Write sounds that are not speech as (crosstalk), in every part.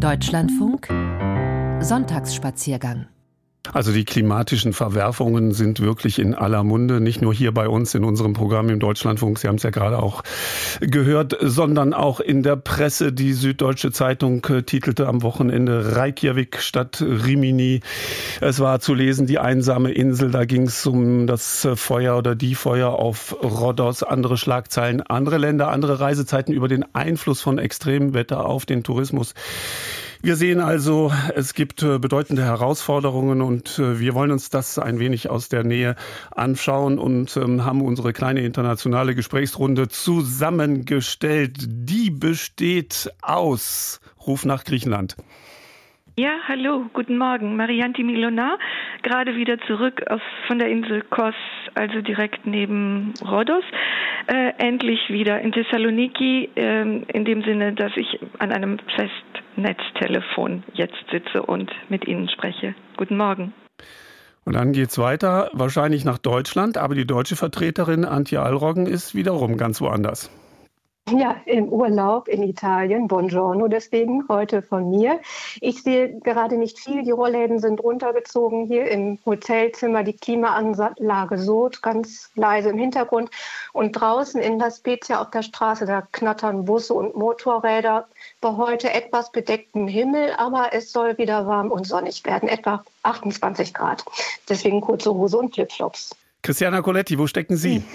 Deutschlandfunk. Sonntagsspaziergang also die klimatischen Verwerfungen sind wirklich in aller Munde, nicht nur hier bei uns in unserem Programm im Deutschlandfunk, Sie haben es ja gerade auch gehört, sondern auch in der Presse. Die Süddeutsche Zeitung äh, titelte am Wochenende Reykjavik statt Rimini. Es war zu lesen, die einsame Insel, da ging es um das Feuer oder die Feuer auf Rhodos, andere Schlagzeilen, andere Länder, andere Reisezeiten über den Einfluss von Extremwetter auf den Tourismus. Wir sehen also, es gibt äh, bedeutende Herausforderungen und äh, wir wollen uns das ein wenig aus der Nähe anschauen und ähm, haben unsere kleine internationale Gesprächsrunde zusammengestellt. Die besteht aus Ruf nach Griechenland. Ja, hallo, guten Morgen. Marianti Milona, gerade wieder zurück aus, von der Insel Kos, also direkt neben Rhodos. Äh, endlich wieder in Thessaloniki, äh, in dem Sinne, dass ich an einem Festnetztelefon jetzt sitze und mit Ihnen spreche. Guten Morgen. Und dann geht's weiter, wahrscheinlich nach Deutschland, aber die deutsche Vertreterin Antje Allroggen ist wiederum ganz woanders. Ja, im Urlaub in Italien. Buongiorno deswegen heute von mir. Ich sehe gerade nicht viel. Die Rollläden sind runtergezogen. Hier im Hotelzimmer die Klimaanlage so ganz leise im Hintergrund. Und draußen in La Spezia auf der Straße, da knattern Busse und Motorräder. Bei heute etwas bedecktem Himmel, aber es soll wieder warm und sonnig werden. Etwa 28 Grad. Deswegen kurze Hose und Flipflops. Christiana Coletti, wo stecken Sie? (laughs)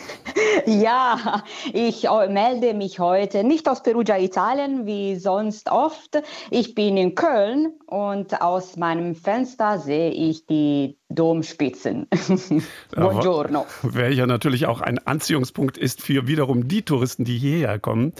Ja, ich äh, melde mich heute nicht aus Perugia, Italien, wie sonst oft. Ich bin in Köln und aus meinem Fenster sehe ich die Domspitzen. (laughs) Buongiorno. Welcher natürlich auch ein Anziehungspunkt ist für wiederum die Touristen, die hierher kommen.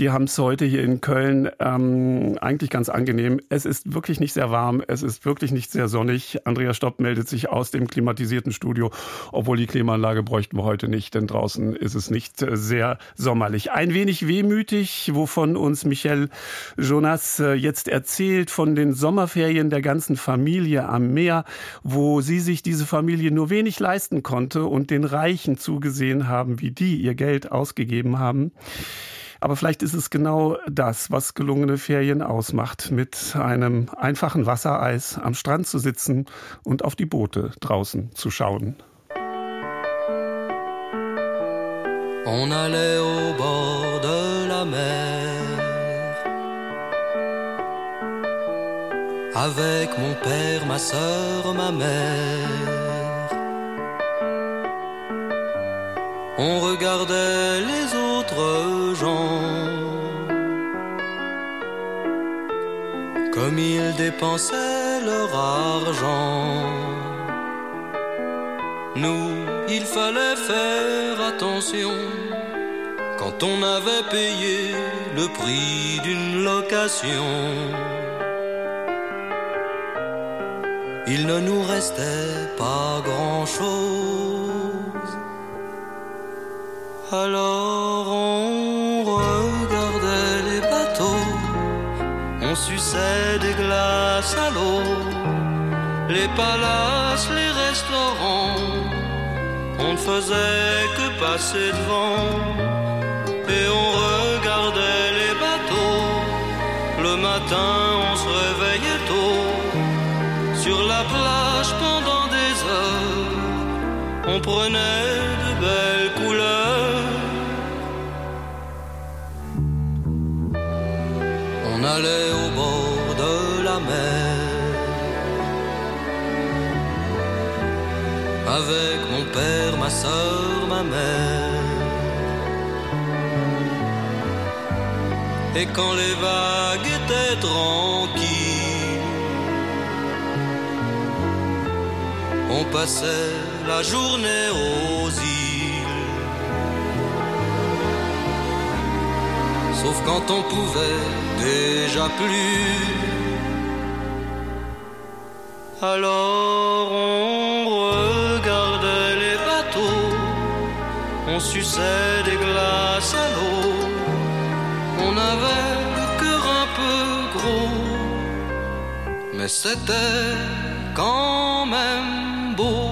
Die haben es heute hier in Köln ähm, eigentlich ganz angenehm. Es ist wirklich nicht sehr warm, es ist wirklich nicht sehr sonnig. Andrea Stopp meldet sich aus dem klimatisierten Studio, obwohl die Klimaanlage bräuchten wir heute nicht, denn draußen ist es nicht äh, sehr sommerlich. Ein wenig wehmütig, wovon uns Michel Jonas äh, jetzt erzählt, von den Sommerferien der ganzen Familie am Meer, wo sie sich diese Familie nur wenig leisten konnte und den Reichen zugesehen haben, wie die ihr Geld ausgegeben haben. Aber vielleicht ist es genau das, was gelungene Ferien ausmacht, mit einem einfachen Wassereis am Strand zu sitzen und auf die Boote draußen zu schauen. On allait au bord de la mer avec mon père, ma soeur, ma mère. On regardait les autres gens comme ils dépensaient leur argent. Nous, il fallait faire attention quand on avait payé le prix d'une location. Il ne nous restait pas grand-chose. Alors on regardait les bateaux, on suçait des glaces à l'eau, les palaces, les restaurants, on ne faisait que passer devant et on regardait les bateaux. Le matin, on se réveillait sur la plage pendant des heures, on prenait de belles couleurs. On allait au bord de la mer avec mon père, ma soeur, ma mère. Et quand les vagues étaient tranquilles, on passait la journée aux îles. Sauf quand on pouvait déjà plus. Alors on regardait les bateaux, on suçait des glaces à l'eau, on avait le cœur un peu gros, mais c'était quand même bambu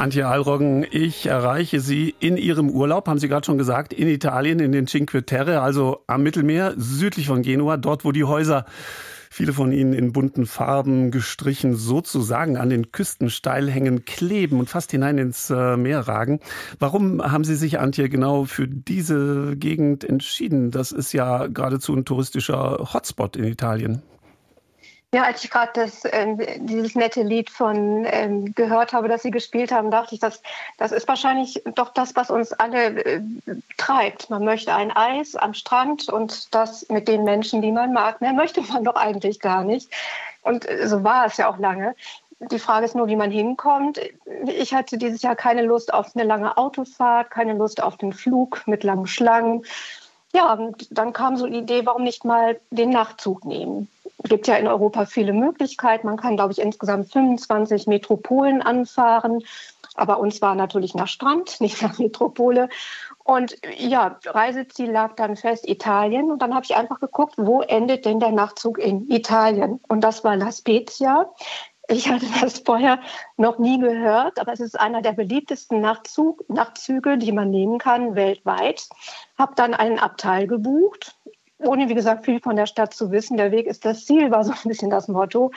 Antje Alroggen, ich erreiche Sie in Ihrem Urlaub, haben Sie gerade schon gesagt, in Italien, in den Cinque Terre, also am Mittelmeer, südlich von Genua, dort, wo die Häuser viele von ihnen in bunten Farben gestrichen, sozusagen an den Küstensteilhängen kleben und fast hinein ins äh, Meer ragen. Warum haben Sie sich, Antje, genau für diese Gegend entschieden? Das ist ja geradezu ein touristischer Hotspot in Italien. Ja, als ich gerade ähm, dieses nette Lied von ähm, gehört habe, das Sie gespielt haben, dachte ich, das, das ist wahrscheinlich doch das, was uns alle äh, treibt. Man möchte ein Eis am Strand und das mit den Menschen, die man mag. Mehr möchte man doch eigentlich gar nicht. Und äh, so war es ja auch lange. Die Frage ist nur, wie man hinkommt. Ich hatte dieses Jahr keine Lust auf eine lange Autofahrt, keine Lust auf den Flug mit langen Schlangen. Ja, und dann kam so die Idee, warum nicht mal den Nachtzug nehmen? Gibt ja in Europa viele Möglichkeiten. Man kann, glaube ich, insgesamt 25 Metropolen anfahren. Aber uns war natürlich nach Strand, (laughs) nicht nach Metropole. Und ja, Reiseziel lag dann fest Italien. Und dann habe ich einfach geguckt, wo endet denn der Nachtzug in Italien? Und das war La Spezia. Ich hatte das vorher noch nie gehört, aber es ist einer der beliebtesten Nachtzug, Nachtzüge, die man nehmen kann weltweit. Habe dann einen Abteil gebucht ohne, wie gesagt, viel von der Stadt zu wissen. Der Weg ist das Ziel, war so ein bisschen das Motto.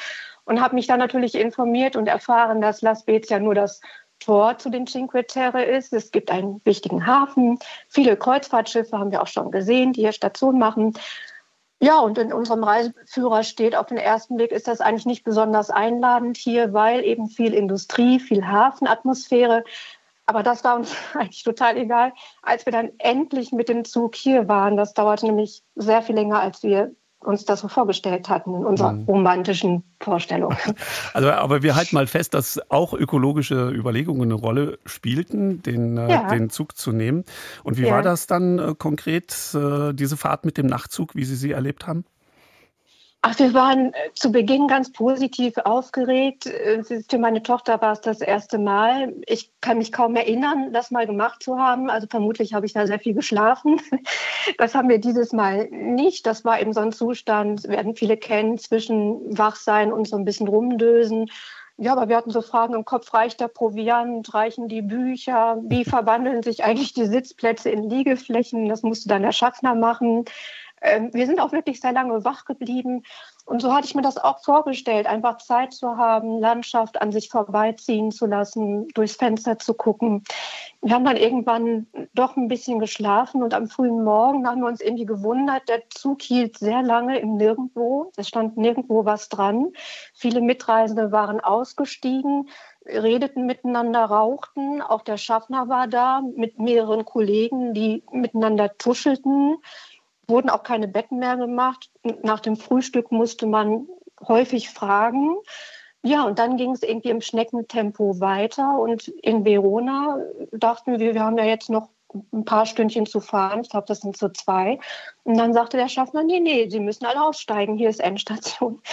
Und habe mich dann natürlich informiert und erfahren, dass La Spezia nur das Tor zu den Cinque Terre ist. Es gibt einen wichtigen Hafen. Viele Kreuzfahrtschiffe haben wir auch schon gesehen, die hier Station machen. Ja, und in unserem Reiseführer steht auf den ersten Blick, ist das eigentlich nicht besonders einladend hier, weil eben viel Industrie, viel Hafenatmosphäre. Aber das war uns (laughs) eigentlich total egal, als wir dann endlich mit dem Zug hier waren. Das dauerte nämlich sehr viel länger, als wir uns das so vorgestellt hatten in unserer mhm. romantischen Vorstellung. (laughs) Also, aber wir halten mal fest, dass auch ökologische Überlegungen eine Rolle spielten, den, äh, ja. den Zug zu nehmen. Und wie ja. war das dann äh, konkret, äh, diese Fahrt mit dem Nachtzug, wie Sie sie erlebt haben? Ach, wir waren äh, zu Beginn ganz positiv aufgeregt. Äh, für meine Tochter war es das erste Mal. Ich kann mich kaum erinnern, das mal gemacht zu haben. Also vermutlich habe ich da sehr viel geschlafen. (laughs) Das haben wir dieses Mal nicht. Das war eben so ein Zustand, werden viele kennen, zwischen Wachsein und so ein bisschen rumdösen. Ja, aber wir hatten so Fragen im Kopf, reicht der Proviant, reichen die Bücher, wie (laughs) verwandeln sich eigentlich die Sitzplätze in Liegeflächen? Das musste dann der Schaffner machen. Ähm, wir sind auch wirklich sehr lange wach geblieben. Und so hatte ich mir das auch vorgestellt, einfach Zeit zu haben, Landschaft an sich vorbeiziehen zu lassen, durchs Fenster zu gucken. Wir haben dann irgendwann doch ein bisschen geschlafen und am frühen Morgen haben wir uns irgendwie gewundert, der Zug hielt sehr lange im Nirgendwo. Es stand nirgendwo was dran. Viele Mitreisende waren ausgestiegen redeten miteinander, rauchten. Auch der Schaffner war da mit mehreren Kollegen, die miteinander tuschelten wurden auch keine Betten mehr gemacht. Nach dem Frühstück musste man häufig fragen. Ja, und dann ging es irgendwie im Schneckentempo weiter. Und in Verona dachten wir, wir haben ja jetzt noch ein paar Stündchen zu fahren. Ich glaube, das sind so zwei. Und dann sagte der Schaffner, nee, nee, Sie müssen alle aussteigen. Hier ist Endstation. (laughs)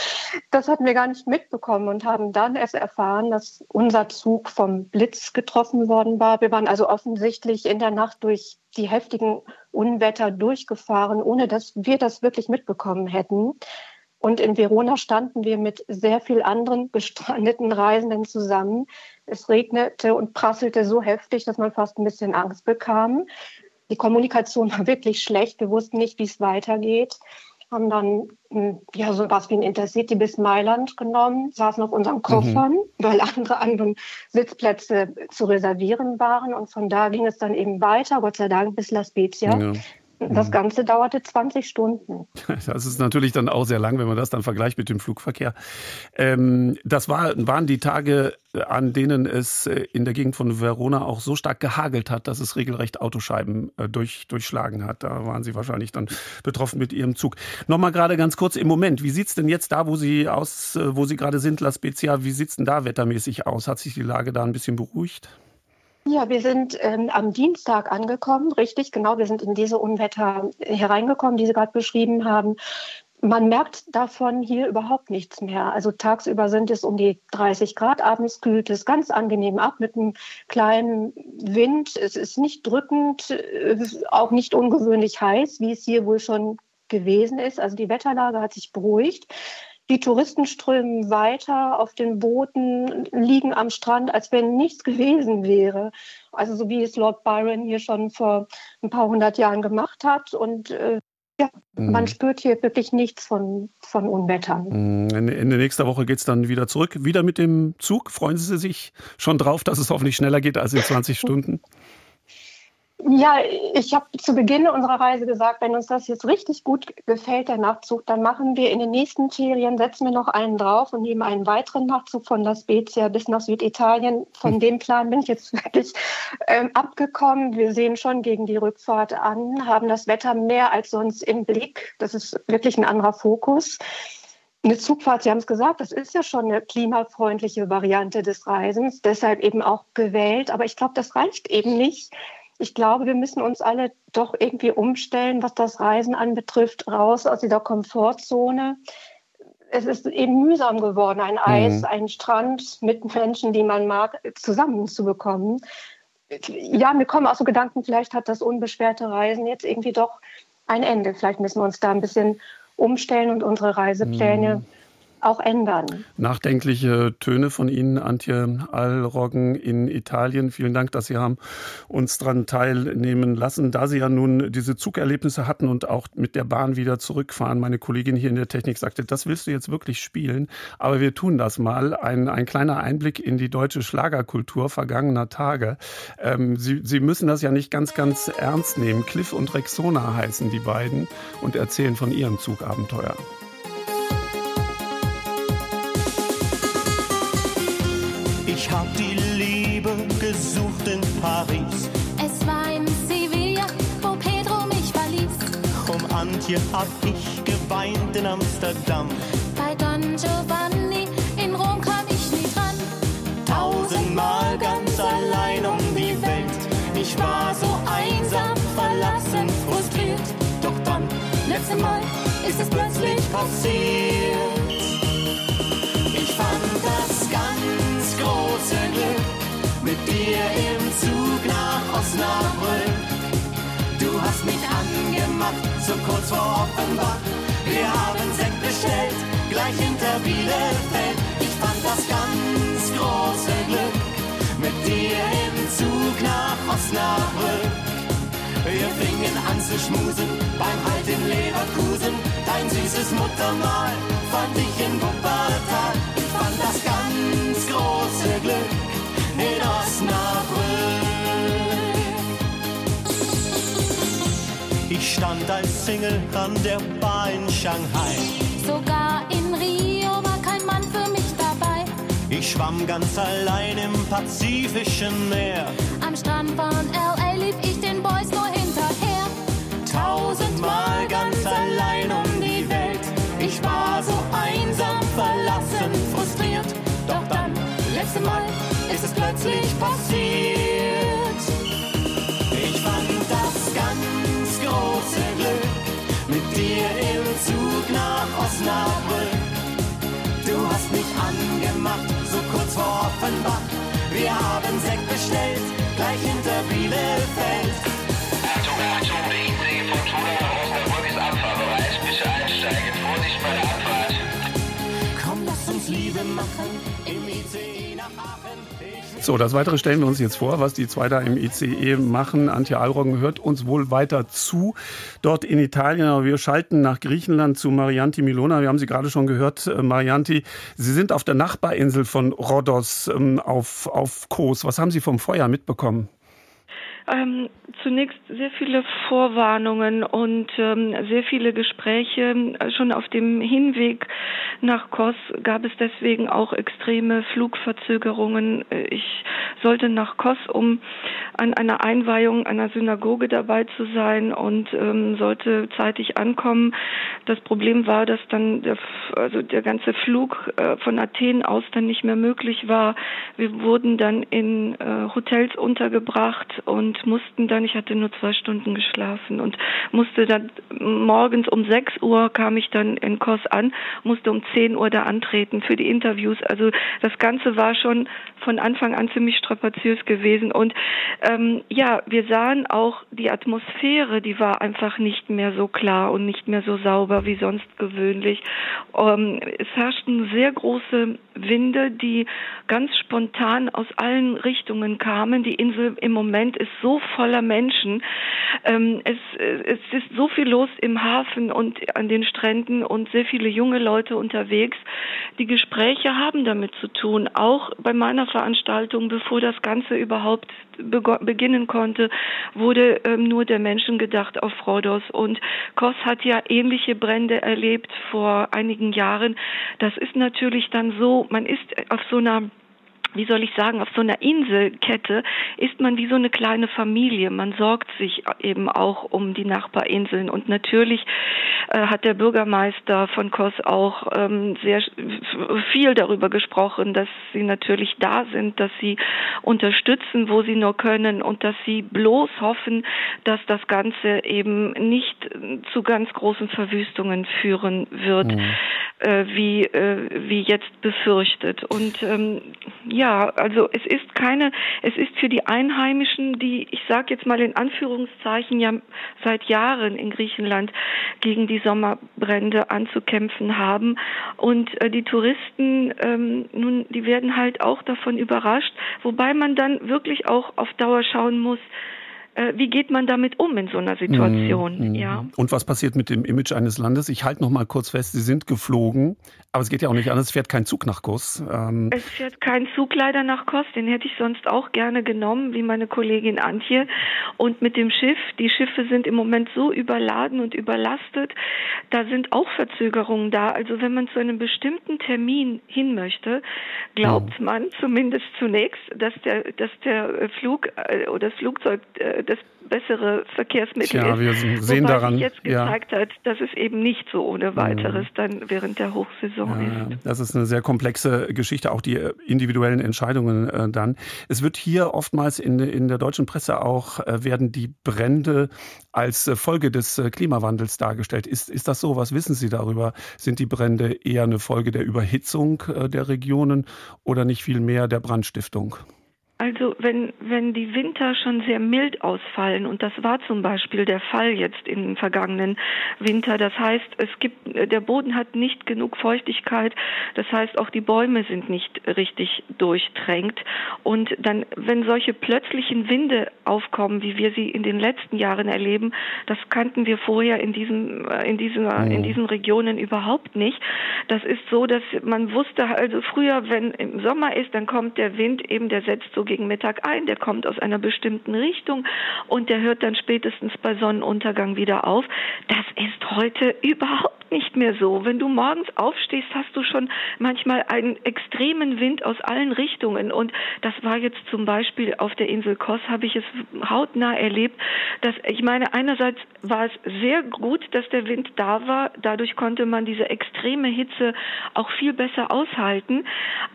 Das hatten wir gar nicht mitbekommen und haben dann erst erfahren, dass unser Zug vom Blitz getroffen worden war. Wir waren also offensichtlich in der Nacht durch die heftigen Unwetter durchgefahren, ohne dass wir das wirklich mitbekommen hätten. Und in Verona standen wir mit sehr vielen anderen gestrandeten Reisenden zusammen. Es regnete und prasselte so heftig, dass man fast ein bisschen Angst bekam. Die Kommunikation war wirklich schlecht. Wir wussten nicht, wie es weitergeht. Haben dann hm, ja so was wie ein Intercity bis Mailand genommen, saßen auf unseren Koffern, mhm. weil andere anderen Sitzplätze zu reservieren waren. Und von da ging es dann eben weiter, Gott sei Dank, bis La Spezia. Ja. Das mhm. Ganze dauerte 20 Stunden. (laughs) Das ist natürlich dann auch sehr lang, wenn man das dann vergleicht mit dem Flugverkehr. Ähm, das war, waren die Tage, an denen es äh, in der Gegend von Verona auch so stark gehagelt hat, dass es regelrecht Autoscheiben äh, durch, durchschlagen hat. Da waren Sie wahrscheinlich dann betroffen mit Ihrem Zug. Nochmal gerade ganz kurz im Moment. Wie sieht es denn jetzt da, wo Sie aus, äh, wo Sie gerade sind, La Spezia, wie sieht es denn da wettermäßig aus? Hat sich die Lage da ein bisschen beruhigt? Ja, wir sind ähm, am Dienstag angekommen, richtig, genau. Wir sind in diese Unwetter hereingekommen, die Sie gerade beschrieben haben. Man merkt davon hier überhaupt nichts mehr. Also tagsüber sind es um die 30 Grad, abends kühlt es ganz angenehm ab mit einem kleinen Wind. Es ist nicht drückend, äh, auch nicht ungewöhnlich heiß, wie es hier wohl schon gewesen ist. Also die Wetterlage hat sich beruhigt. Die Touristen strömen weiter auf den Booten, liegen am Strand, als wenn nichts gewesen wäre. Also so wie es Lord Byron hier schon vor ein paar hundert Jahren gemacht hat. Und äh, ja, mhm. man spürt hier wirklich nichts von, von Unwettern. Mhm. Ende nächster Woche geht es dann wieder zurück. Wieder mit dem Zug. Freuen Sie sich schon drauf, dass es hoffentlich schneller geht als in 20 (laughs) Stunden? Ja, ich habe zu Beginn unserer Reise gesagt, wenn uns das jetzt richtig gut gefällt, der Nachtzug, dann machen wir in den nächsten Ferien, setzen wir noch einen drauf und nehmen einen weiteren Nachtzug von La Spezia bis nach Süditalien. Von hm. dem Plan bin ich jetzt (laughs) wirklich ähm, abgekommen. Wir sehen schon gegen die Rückfahrt an, haben das Wetter mehr als sonst im Blick. Das ist wirklich ein anderer Fokus. Eine Zugfahrt, Sie haben es gesagt, das ist ja schon eine klimafreundliche Variante des Reisens, deshalb eben auch gewählt. Aber ich glaube, das reicht eben nicht ich glaube, wir müssen uns alle doch irgendwie umstellen, was das Reisen anbetrifft, raus aus dieser Komfortzone. Es ist eben mühsam geworden, ein Eis, mhm. einen Strand mit Menschen, die man mag, zusammenzubekommen. Ja, mir kommen auch so Gedanken, vielleicht hat das unbeschwerte Reisen jetzt irgendwie doch ein Ende. Vielleicht müssen wir uns da ein bisschen umstellen und unsere Reisepläne mhm auch ändern. Nachdenkliche Töne von Ihnen, Antje Allroggen in Italien. Vielen Dank, dass Sie haben uns daran teilnehmen lassen. Da Sie ja nun diese Zugerlebnisse hatten und auch mit der Bahn wieder zurückfahren, meine Kollegin hier in der Technik sagte, das willst du jetzt wirklich spielen. Aber wir tun das mal. Ein, ein kleiner Einblick in die deutsche Schlagerkultur vergangener Tage. Ähm, Sie, Sie müssen das ja nicht ganz, ganz ernst nehmen. Cliff und Rexona heißen die beiden und erzählen von ihrem Zugabenteuer. Ich hab die Liebe gesucht in Paris. Es war in Sevilla, wo Pedro mich verließ. Um Antje hab ich geweint in Amsterdam. Bei Don Giovanni in Rom kam ich nie dran. Tausendmal ganz allein um die Welt. Ich war so einsam, verlassen, frustriert. Doch dann, letzte Mal, ist es plötzlich passiert. So kurz vor Offenbach. Wir haben Sekt bestellt, gleich hinter Bielefeld. Ich fand das ganz große Glück mit dir im Zug nach Osnabrück. Wir fingen an zu schmusen beim Halt in Leverkusen. Dein süßes Muttermal fand ich in Wuppertal. Ich fand das ganz große Glück in Osnabrück. Ich stand als Single an der Bar in Shanghai. Sogar in Rio war kein Mann für mich dabei. Ich schwamm ganz allein im Pazifischen Meer. Am Strand von L.A. lief ich den Boys nur hinterher. Tausendmal ganz allein um die Welt. Ich war so einsam, verlassen, frustriert. Doch dann, letzte Mal, ist es plötzlich passiert. Dir im Zug nach Osnabrück. Du hast mich angemacht, so kurz vor Offenbach. Wir haben Sekt bestellt, gleich hinter Bielefeld. Achtung, Achtung, der IC von Tuna nach Osnabrück ist abfahrbereit. Bitte einsteigen, Vorsicht bei der Abfahrt. Komm, lass uns Liebe machen im ICE nach Aachen. So, das Weitere stellen wir uns jetzt vor, was die zwei da im ICE machen. Antje Alroggen hört uns wohl weiter zu, dort in Italien. Aber wir schalten nach Griechenland zu Marianti Milona. Wir haben sie gerade schon gehört, äh, Marianti. Sie sind auf der Nachbarinsel von Rhodos ähm, auf, auf Kos. Was haben Sie vom Feuer mitbekommen? Ähm, zunächst sehr viele Vorwarnungen und ähm, sehr viele Gespräche. Schon auf dem Hinweg nach Kos gab es deswegen auch extreme Flugverzögerungen. Ich sollte nach Kos, um an einer Einweihung einer Synagoge dabei zu sein und ähm, sollte zeitig ankommen. Das Problem war, dass dann der, also der ganze Flug äh, von Athen aus dann nicht mehr möglich war. Wir wurden dann in äh, Hotels untergebracht und mussten dann, ich hatte nur zwei Stunden geschlafen und musste dann morgens um 6 Uhr kam ich dann in Kos an, musste um 10 Uhr da antreten für die Interviews. Also das Ganze war schon von Anfang an ziemlich strapaziös gewesen und ähm, ja, wir sahen auch die Atmosphäre, die war einfach nicht mehr so klar und nicht mehr so sauber wie sonst gewöhnlich. Ähm, es herrschten sehr große Winde, die ganz spontan aus allen Richtungen kamen. Die Insel im Moment ist so voller Menschen. Ähm, es, es ist so viel los im Hafen und an den Stränden und sehr viele junge Leute unterwegs. Die Gespräche haben damit zu tun. Auch bei meiner Veranstaltung, bevor das Ganze überhaupt beginnen konnte, wurde ähm, nur der Menschen gedacht auf Rhodos. Und Kos hat ja ähnliche Brände erlebt vor einigen Jahren. Das ist natürlich dann so, man ist auf so einer wie soll ich sagen, auf so einer Inselkette ist man wie so eine kleine Familie. Man sorgt sich eben auch um die Nachbarinseln. Und natürlich äh, hat der Bürgermeister von Kos auch ähm, sehr viel darüber gesprochen, dass sie natürlich da sind, dass sie unterstützen, wo sie nur können und dass sie bloß hoffen, dass das Ganze eben nicht zu ganz großen Verwüstungen führen wird, mhm. äh, wie, äh, wie jetzt befürchtet. Und ähm, ja, also es ist keine, es ist für die Einheimischen, die, ich sage jetzt mal in Anführungszeichen, ja seit Jahren in Griechenland gegen die Sommerbrände anzukämpfen haben. Und äh, die Touristen, ähm, nun, die werden halt auch davon überrascht, wobei man dann wirklich auch auf Dauer schauen muss, äh, wie geht man damit um in so einer Situation? Mhm. Ja. Und was passiert mit dem Image eines Landes? Ich halte noch mal kurz fest, Sie sind geflogen, aber es geht ja auch nicht anders. Es fährt kein Zug nach Kos. Ähm es fährt kein Zug leider nach Kos. Den hätte ich sonst auch gerne genommen, wie meine Kollegin Antje. Und mit dem Schiff, die Schiffe sind im Moment so überladen und überlastet, da sind auch Verzögerungen da. Also wenn man zu einem bestimmten Termin hin möchte, glaubt mhm. man zumindest zunächst, dass der, dass der Flug äh, oder das Flugzeug äh, das bessere Verkehrsmittel ja, wir sehen Wobei daran, jetzt gezeigt ja. hat, dass es eben nicht so ohne weiteres mhm. dann während der Hochsaison ja, ist. Das ist eine sehr komplexe Geschichte, auch die individuellen Entscheidungen äh, dann. Es wird hier oftmals in, in der deutschen Presse auch, äh, werden die Brände als äh, Folge des äh, Klimawandels dargestellt. Ist, ist das so? Was wissen Sie darüber? Sind die Brände eher eine Folge der Überhitzung äh, der Regionen oder nicht viel mehr der Brandstiftung? Also wenn, wenn die Winter schon sehr mild ausfallen, und das war zum Beispiel der Fall jetzt im vergangenen Winter, das heißt, es gibt, der Boden hat nicht genug Feuchtigkeit, das heißt, auch die Bäume sind nicht richtig durchtränkt. Und dann, wenn solche plötzlichen Winde aufkommen, wie wir sie in den letzten Jahren erleben, das kannten wir vorher in diesem, in dieser, in diesen Regionen überhaupt nicht. Das ist so, dass man wusste, also früher, wenn im Sommer ist, dann kommt der Wind eben, der setzt so gegen Mittag ein, der kommt aus einer bestimmten Richtung und der hört dann spätestens bei Sonnenuntergang wieder auf. Das ist heute überhaupt nicht mehr so. Wenn du morgens aufstehst, hast du schon manchmal einen extremen Wind aus allen Richtungen und das war jetzt zum Beispiel auf der Insel Kos, habe ich es hautnah erlebt, dass ich meine, einerseits war es sehr gut, dass der Wind da war, dadurch konnte man diese extreme Hitze auch viel besser aushalten.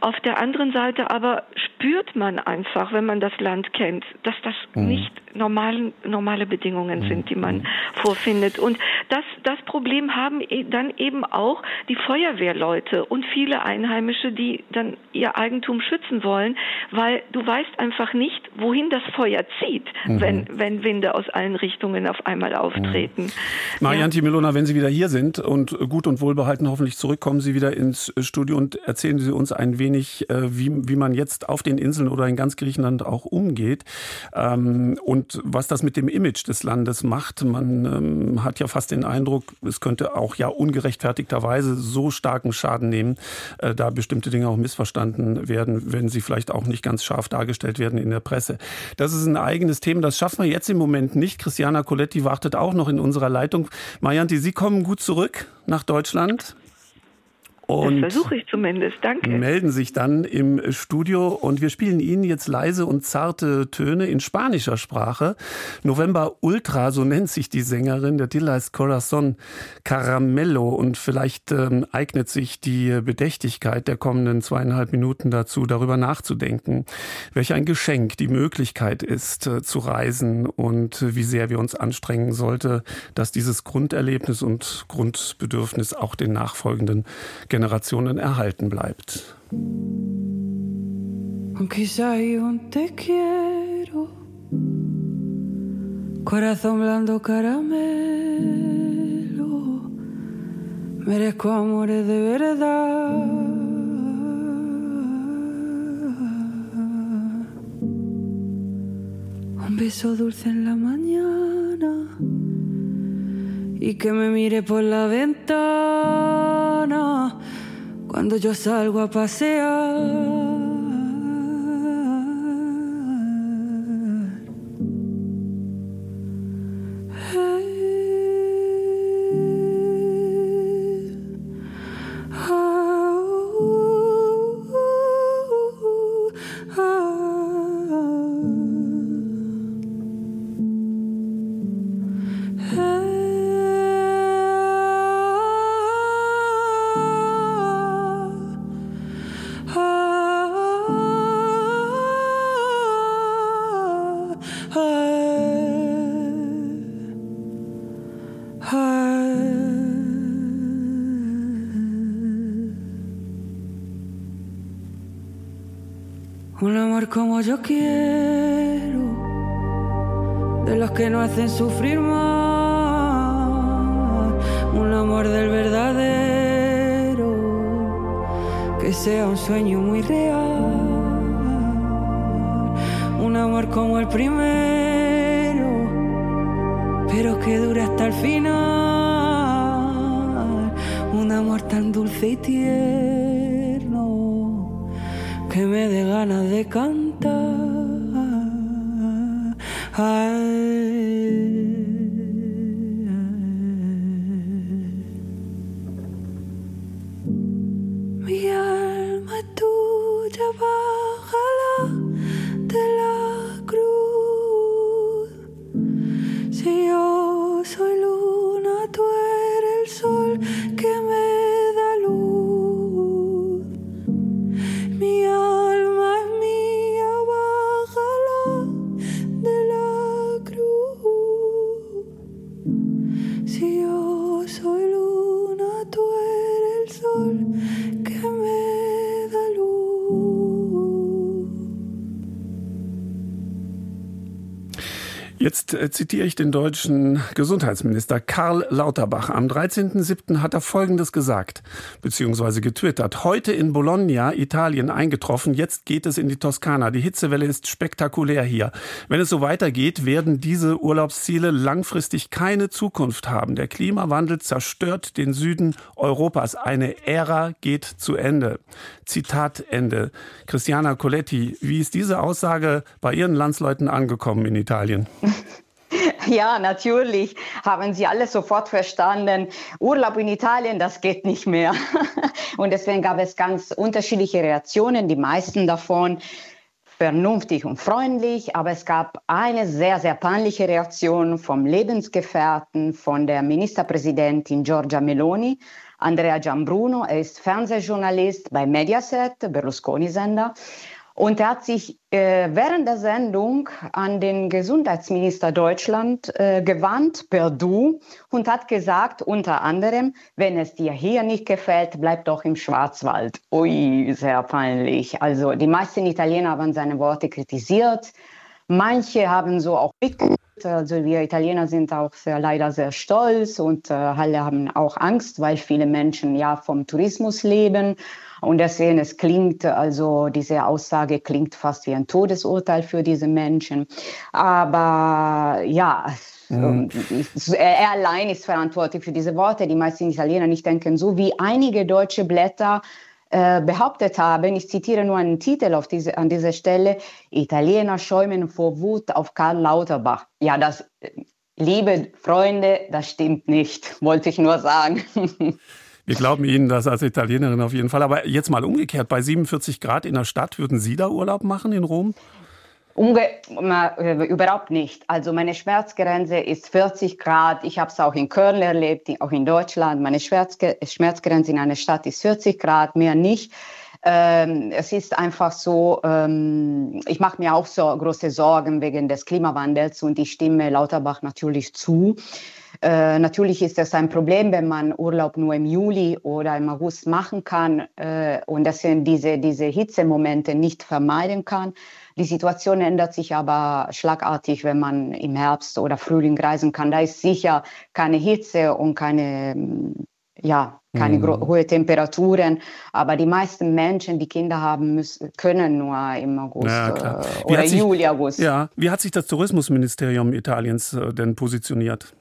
Auf der anderen Seite aber spürt man einfach, einfach, wenn man das Land kennt, dass das mhm. nicht normalen, normale Bedingungen mhm. sind, die man mhm. vorfindet. Und das, das Problem haben e, dann eben auch die Feuerwehrleute und viele Einheimische, die dann ihr Eigentum schützen wollen, weil du weißt einfach nicht, wohin das Feuer zieht, mhm. wenn, wenn Winde aus allen Richtungen auf einmal auftreten. Mhm. Marianti ja. Milona, wenn Sie wieder hier sind und gut und wohlbehalten hoffentlich zurückkommen Sie wieder ins Studio und erzählen Sie uns ein wenig, äh, wie, wie man jetzt auf den Inseln oder in ganz Griechenland auch umgeht ähm, und was das mit dem Image des Landes macht. Man ähm, hat ja fast den Eindruck, es könnte auch ja ungerechtfertigterweise so starken Schaden nehmen, äh, da bestimmte Dinge auch missverstanden werden, wenn sie vielleicht auch nicht ganz scharf dargestellt werden in der Presse. Das ist ein eigenes Thema, das schaffen wir jetzt im Moment nicht. Christiana Coletti wartet auch noch in unserer Leitung. Marianti, Sie kommen gut zurück nach Deutschland. Und das versuche ich zumindest, danke. Melden sich dann im Studio und wir spielen Ihnen jetzt leise und zarte Töne in spanischer Sprache. November Ultra, so nennt sich die Sängerin. Der Titel heißt Corazon Caramello und vielleicht ähm, eignet sich die Bedächtigkeit der kommenden zweieinhalb Minuten dazu, darüber nachzudenken, welch ein Geschenk die Möglichkeit ist, äh, zu reisen und wie sehr wir uns anstrengen sollte, dass dieses Grunderlebnis und Grundbedürfnis auch den nachfolgenden Generationen erhalten bleibt. Quizá yo te quiero, corazón blando caramelo, Merezco amores de verdad. Un beso dulce en la mañana y que me mire por la ventana cuando yo salgo a pasear. Como yo quiero, de los que no hacen sufrir más, un amor del verdadero, que sea un sueño muy real, un amor como el primero, pero que dure hasta el final, un amor tan dulce y tierno que me dé ganas de cantar. I Jetzt äh, zitiere ich den deutschen Gesundheitsminister Karl Lauterbach. Am 13.07. hat er Folgendes gesagt, beziehungsweise getwittert. Heute in Bologna, Italien, eingetroffen. Jetzt geht es in die Toskana. Die Hitzewelle ist spektakulär hier. Wenn es so weitergeht, werden diese Urlaubsziele langfristig keine Zukunft haben. Der Klimawandel zerstört den Süden Europas. Eine Ära geht zu Ende. Zitat Ende. Christiana Coletti, wie ist diese Aussage bei Ihren Landsleuten angekommen in Italien? (laughs) Ja, natürlich haben sie alle sofort verstanden, Urlaub in Italien, das geht nicht mehr. (laughs) Und deswegen gab es ganz unterschiedliche Reaktionen, die meisten davon vernünftig und freundlich, aber es gab eine sehr, sehr peinliche Reaktion vom Lebensgefährten von der Ministerpräsidentin Giorgia Meloni, Andrea Giambruno. Er ist Fernsehjournalist bei Mediaset, Berlusconi-Sender. Und er hat sich äh, während der Sendung an den Gesundheitsminister Deutschland äh, gewandt, per Du, und hat gesagt, unter anderem, wenn es dir hier nicht gefällt, bleib doch im Schwarzwald. Ui, sehr peinlich. Also die meisten Italiener haben seine Worte kritisiert. Manche haben so auch mitgemacht. Also wir Italiener sind auch sehr, leider sehr stolz und äh, alle haben auch Angst, weil viele Menschen ja vom Tourismus leben. Und deswegen, es klingt, also diese Aussage klingt fast wie ein Todesurteil für diese Menschen. Aber ja, mhm. er allein ist verantwortlich für diese Worte. Die meisten Italiener nicht denken so, wie einige deutsche Blätter äh, behauptet haben, ich zitiere nur einen Titel auf diese, an dieser Stelle, Italiener schäumen vor Wut auf Karl Lauterbach. Ja, das, liebe Freunde, das stimmt nicht, (laughs) wollte ich nur sagen. (laughs) Wir glauben Ihnen das als Italienerin auf jeden Fall. Aber jetzt mal umgekehrt, bei 47 Grad in der Stadt, würden Sie da Urlaub machen in Rom? Umge äh, überhaupt nicht. Also meine Schmerzgrenze ist 40 Grad. Ich habe es auch in Köln erlebt, auch in Deutschland. Meine Schmerzgrenze in einer Stadt ist 40 Grad, mehr nicht. Ähm, es ist einfach so, ähm, ich mache mir auch so große Sorgen wegen des Klimawandels und ich stimme Lauterbach natürlich zu. Äh, natürlich ist das ein Problem, wenn man Urlaub nur im Juli oder im August machen kann äh, und deswegen diese, diese Hitzemomente nicht vermeiden kann. Die Situation ändert sich aber schlagartig, wenn man im Herbst oder Frühling reisen kann. Da ist sicher keine Hitze und keine ja, keine mhm. hohe Temperaturen, aber die meisten Menschen, die Kinder haben, müssen, können nur im August ja, äh, oder sich, Juli, August. Ja, wie hat sich das Tourismusministerium Italiens äh, denn positioniert?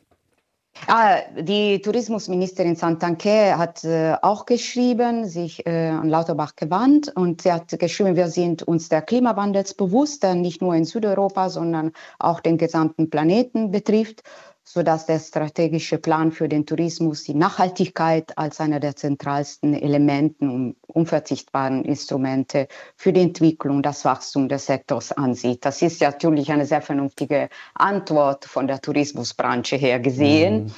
Ah, die Tourismusministerin Santanché hat äh, auch geschrieben, sich äh, an Lauterbach gewandt und sie hat geschrieben, wir sind uns der Klimawandels bewusst, der nicht nur in Südeuropa, sondern auch den gesamten Planeten betrifft sodass der strategische Plan für den Tourismus die Nachhaltigkeit als einer der zentralsten Elementen und unverzichtbaren Instrumente für die Entwicklung, das Wachstum des Sektors ansieht. Das ist natürlich eine sehr vernünftige Antwort von der Tourismusbranche her gesehen. Mhm.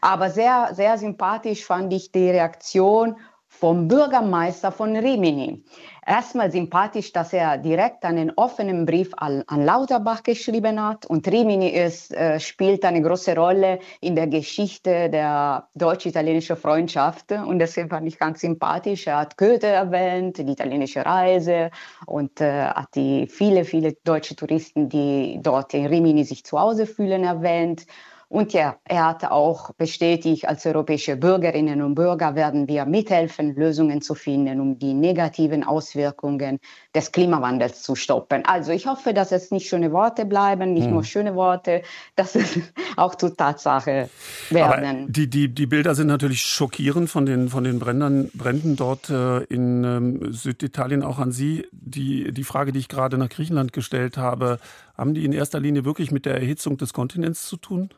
Aber sehr, sehr sympathisch fand ich die Reaktion vom Bürgermeister von Rimini erstmal sympathisch, dass er direkt einen offenen Brief an, an Lauterbach geschrieben hat. Und Rimini ist, äh, spielt eine große Rolle in der Geschichte der deutsch-italienischen Freundschaft. Und deswegen fand ich ganz sympathisch. Er hat Goethe erwähnt, die italienische Reise und äh, hat die viele, viele deutsche Touristen, die dort in Rimini sich zu Hause fühlen, erwähnt. Und ja, er hat auch bestätigt, als europäische Bürgerinnen und Bürger werden wir mithelfen, Lösungen zu finden, um die negativen Auswirkungen des Klimawandels zu stoppen. Also ich hoffe, dass es nicht schöne Worte bleiben, nicht hm. nur schöne Worte, dass es (laughs) auch zur Tatsache werden. Aber die, die, die Bilder sind natürlich schockierend von den, von den Brändern, Bränden dort äh, in ähm, Süditalien. Auch an Sie, die, die Frage, die ich gerade nach Griechenland gestellt habe, haben die in erster Linie wirklich mit der Erhitzung des Kontinents zu tun?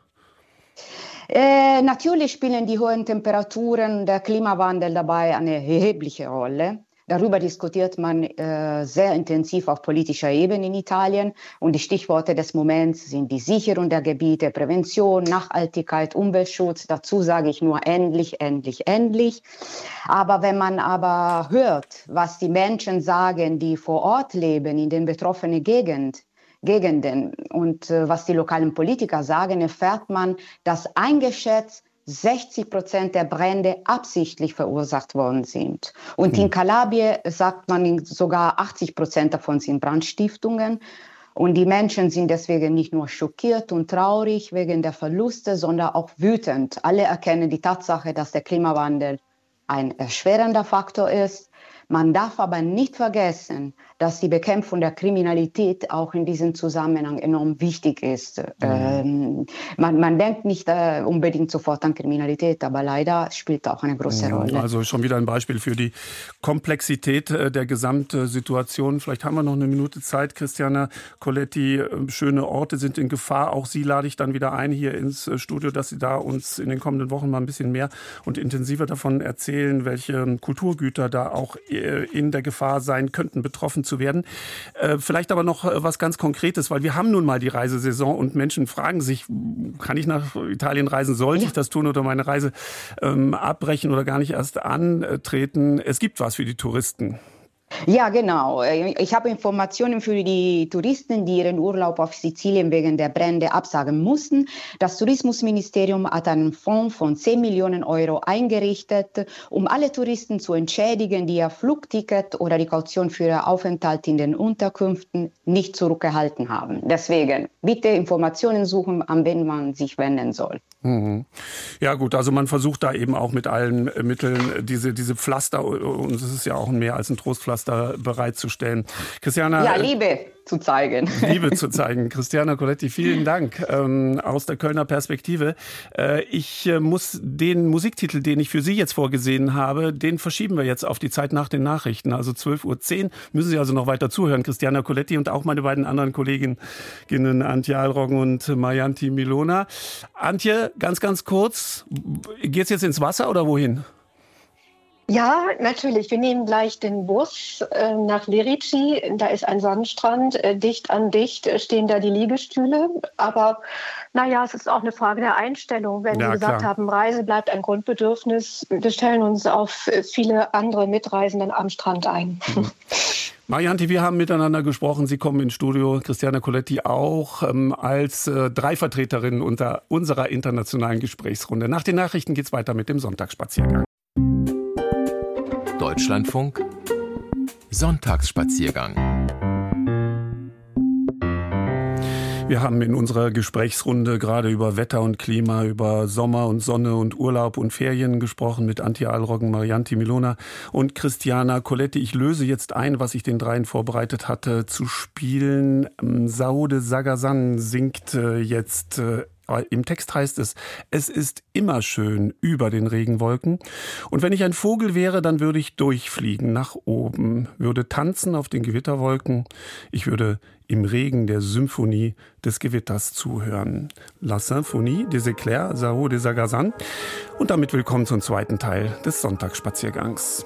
Äh, natürlich spielen die hohen Temperaturen, der Klimawandel dabei eine erhebliche Rolle. Darüber diskutiert man äh, sehr intensiv auf politischer Ebene in Italien. Und die Stichworte des Moments sind die Sicherung der Gebiete, Prävention, Nachhaltigkeit, Umweltschutz. Dazu sage ich nur endlich, endlich, endlich. Aber wenn man aber hört, was die Menschen sagen, die vor Ort leben, in den betroffenen Gegenden, Gegenden. Und äh, was die lokalen Politiker sagen, erfährt man, dass eingeschätzt 60 Prozent der Brände absichtlich verursacht worden sind. Und hm. in Kalabrien sagt man sogar 80 Prozent davon sind Brandstiftungen. Und die Menschen sind deswegen nicht nur schockiert und traurig wegen der Verluste, sondern auch wütend. Alle erkennen die Tatsache, dass der Klimawandel ein erschwerender Faktor ist. Man darf aber nicht vergessen, dass die Bekämpfung der Kriminalität auch in diesem Zusammenhang enorm wichtig ist. Mhm. Ähm, man, man, denkt nicht äh, unbedingt sofort an Kriminalität, aber leider spielt auch eine große ja, Rolle. Also schon wieder ein Beispiel für die Komplexität äh, der Gesamtsituation. Vielleicht haben wir noch eine Minute Zeit, Christiana Coletti. Ähm, schöne Orte sind in Gefahr. Auch Sie lade ich dann wieder ein hier ins äh, Studio, dass Sie da uns in den kommenden Wochen mal ein bisschen mehr und intensiver davon erzählen, welche Kulturgüter da auch äh, in der Gefahr sein könnten, betroffen zu werden. Äh, vielleicht aber noch äh, was ganz Konkretes, weil wir haben nun mal die Reisesaison und Menschen fragen sich, kann ich nach Italien reisen? Sollte ja. ich das tun oder meine Reise ähm, abbrechen oder gar nicht erst antreten? Es gibt was für die Touristen. Ja, genau. Ich habe Informationen für die Touristen, die ihren Urlaub auf Sizilien wegen der Brände absagen mussten. Das Tourismusministerium hat einen Fonds von 10 Millionen Euro eingerichtet, um alle Touristen zu entschädigen, die ihr Flugticket oder die Kaution für ihr Aufenthalt in den Unterkünften nicht zurückgehalten haben. Deswegen bitte Informationen suchen, an wen man sich wenden soll. Mhm. Ja gut, also man versucht da eben auch mit allen Mitteln diese, diese Pflaster, und es ist ja auch mehr als ein Trostpflaster, bereitzustellen. Christiana. Ja, Liebe zu zeigen. (laughs) Liebe zu zeigen. Christiana Coletti, vielen Dank ähm, aus der Kölner Perspektive. Äh, ich äh, muss den Musiktitel, den ich für Sie jetzt vorgesehen habe, den verschieben wir jetzt auf die Zeit nach den Nachrichten. Also 12.10 Uhr müssen Sie also noch weiter zuhören. Christiana Coletti und auch meine beiden anderen Kolleginnen, Antje Alroggen und Mayanti Milona. Antje, ganz, ganz kurz, geht's jetzt ins Wasser oder wohin? Ja, natürlich. Wir nehmen gleich den Bus äh, nach Lerici. Da ist ein Sandstrand. Äh, dicht an dicht stehen da die Liegestühle. Aber naja, es ist auch eine Frage der Einstellung. Wenn ja, Sie gesagt klar. haben, Reise bleibt ein Grundbedürfnis, wir stellen uns auf viele andere Mitreisenden am Strand ein. Mhm. Marianti, wir haben miteinander gesprochen. Sie kommen ins Studio, Christiane Coletti auch, ähm, als äh, drei Vertreterinnen unter unserer internationalen Gesprächsrunde. Nach den Nachrichten geht es weiter mit dem Sonntagsspaziergang. Deutschlandfunk Sonntagsspaziergang Wir haben in unserer Gesprächsrunde gerade über Wetter und Klima, über Sommer und Sonne und Urlaub und Ferien gesprochen mit Antje Alroggen, Marianti Milona und Christiana Coletti. Ich löse jetzt ein, was ich den dreien vorbereitet hatte, zu spielen. Saude Sagasan singt äh, jetzt äh, im Text heißt es, es ist immer schön über den Regenwolken. Und wenn ich ein Vogel wäre, dann würde ich durchfliegen nach oben, würde tanzen auf den Gewitterwolken. Ich würde im Regen der Symphonie des Gewitters zuhören. La Symphonie des Éclairs, Sao de Sagazan. Und damit willkommen zum zweiten Teil des Sonntagsspaziergangs.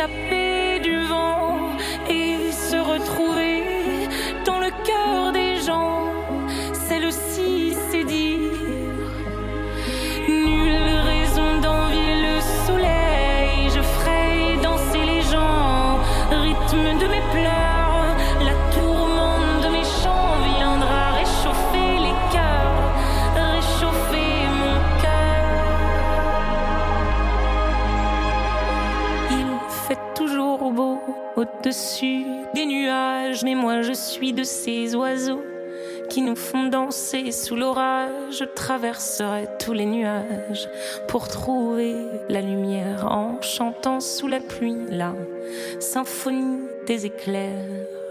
up au-dessus des nuages, mais moi je suis de ces oiseaux qui nous font danser sous l'orage. Je traverserai tous les nuages pour trouver la lumière en chantant sous la pluie la symphonie des éclairs.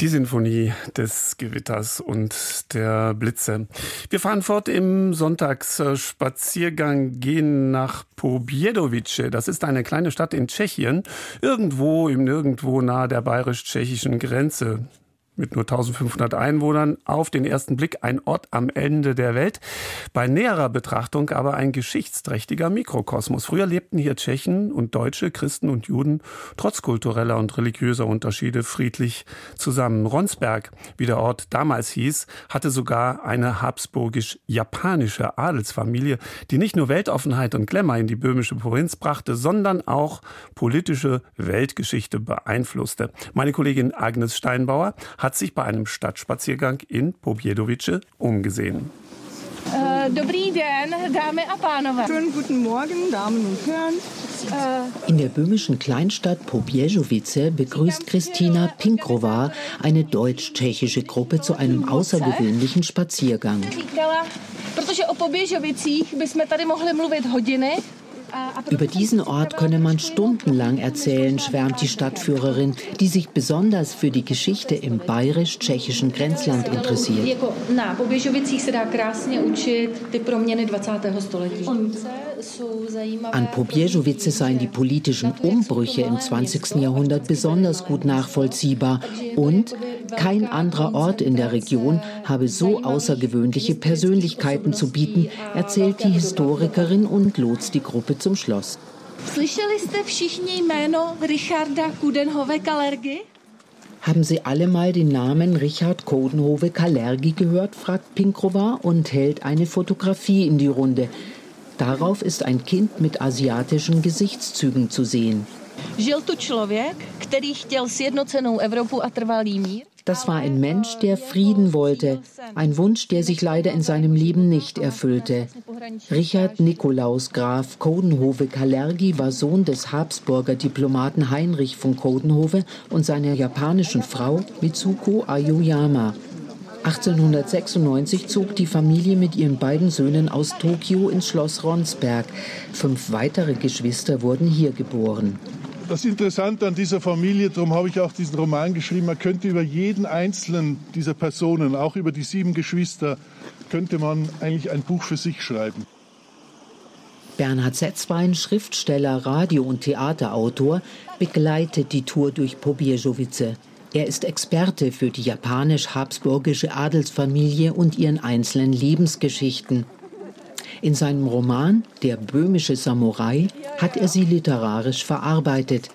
Die Sinfonie des Gewitters und der Blitze. Wir fahren fort im Sonntagsspaziergang, gehen nach Pobjedovice. Das ist eine kleine Stadt in Tschechien, irgendwo im Nirgendwo nahe der bayerisch-tschechischen Grenze mit nur 1500 Einwohnern auf den ersten Blick ein Ort am Ende der Welt, bei näherer Betrachtung aber ein geschichtsträchtiger Mikrokosmos. Früher lebten hier Tschechen und Deutsche, Christen und Juden trotz kultureller und religiöser Unterschiede friedlich zusammen. Ronsberg, wie der Ort damals hieß, hatte sogar eine habsburgisch-japanische Adelsfamilie, die nicht nur Weltoffenheit und Glamour in die böhmische Provinz brachte, sondern auch politische Weltgeschichte beeinflusste. Meine Kollegin Agnes Steinbauer hat hat sich bei einem Stadtspaziergang in Pobjedovice umgesehen. Äh, dobrý den, Dámy a pánové. Schönen guten Morgen, Damen und Herren. Äh, in der böhmischen Kleinstadt Pobježovice begrüßt Kristina Pinkrova eine deutsch-tschechische Gruppe zu einem außergewöhnlichen Spaziergang. Protože o Poběžovicích bychom tady mohli mluvit hodiny. Über diesen Ort könne man stundenlang erzählen, schwärmt die Stadtführerin, die sich besonders für die Geschichte im bayerisch-tschechischen Grenzland interessiert. An Pobježovice seien die politischen Umbrüche im 20. Jahrhundert besonders gut nachvollziehbar und kein anderer Ort in der Region habe so außergewöhnliche Persönlichkeiten zu bieten, erzählt die Historikerin und lotst die Gruppe zum Schloss. Haben Sie alle mal den Namen Richard Kodenhove Kalergi gehört? fragt Pinkrova und hält eine Fotografie in die Runde. Darauf ist ein Kind mit asiatischen Gesichtszügen zu sehen. Das war ein Mensch, der Frieden wollte, ein Wunsch, der sich leider in seinem Leben nicht erfüllte. Richard Nikolaus Graf Codenhove Kalergi war Sohn des Habsburger Diplomaten Heinrich von Codenhove und seiner japanischen Frau Mitsuko Aoyama. 1896 zog die Familie mit ihren beiden Söhnen aus Tokio ins Schloss Ronsberg. Fünf weitere Geschwister wurden hier geboren. Das Interessante an dieser Familie, darum habe ich auch diesen Roman geschrieben, man könnte über jeden einzelnen dieser Personen, auch über die sieben Geschwister, könnte man eigentlich ein Buch für sich schreiben. Bernhard Setzwein, Schriftsteller, Radio- und Theaterautor, begleitet die Tour durch Pobjeżowice. Er ist Experte für die japanisch-habsburgische Adelsfamilie und ihren einzelnen Lebensgeschichten. In seinem Roman Der böhmische Samurai hat er sie literarisch verarbeitet.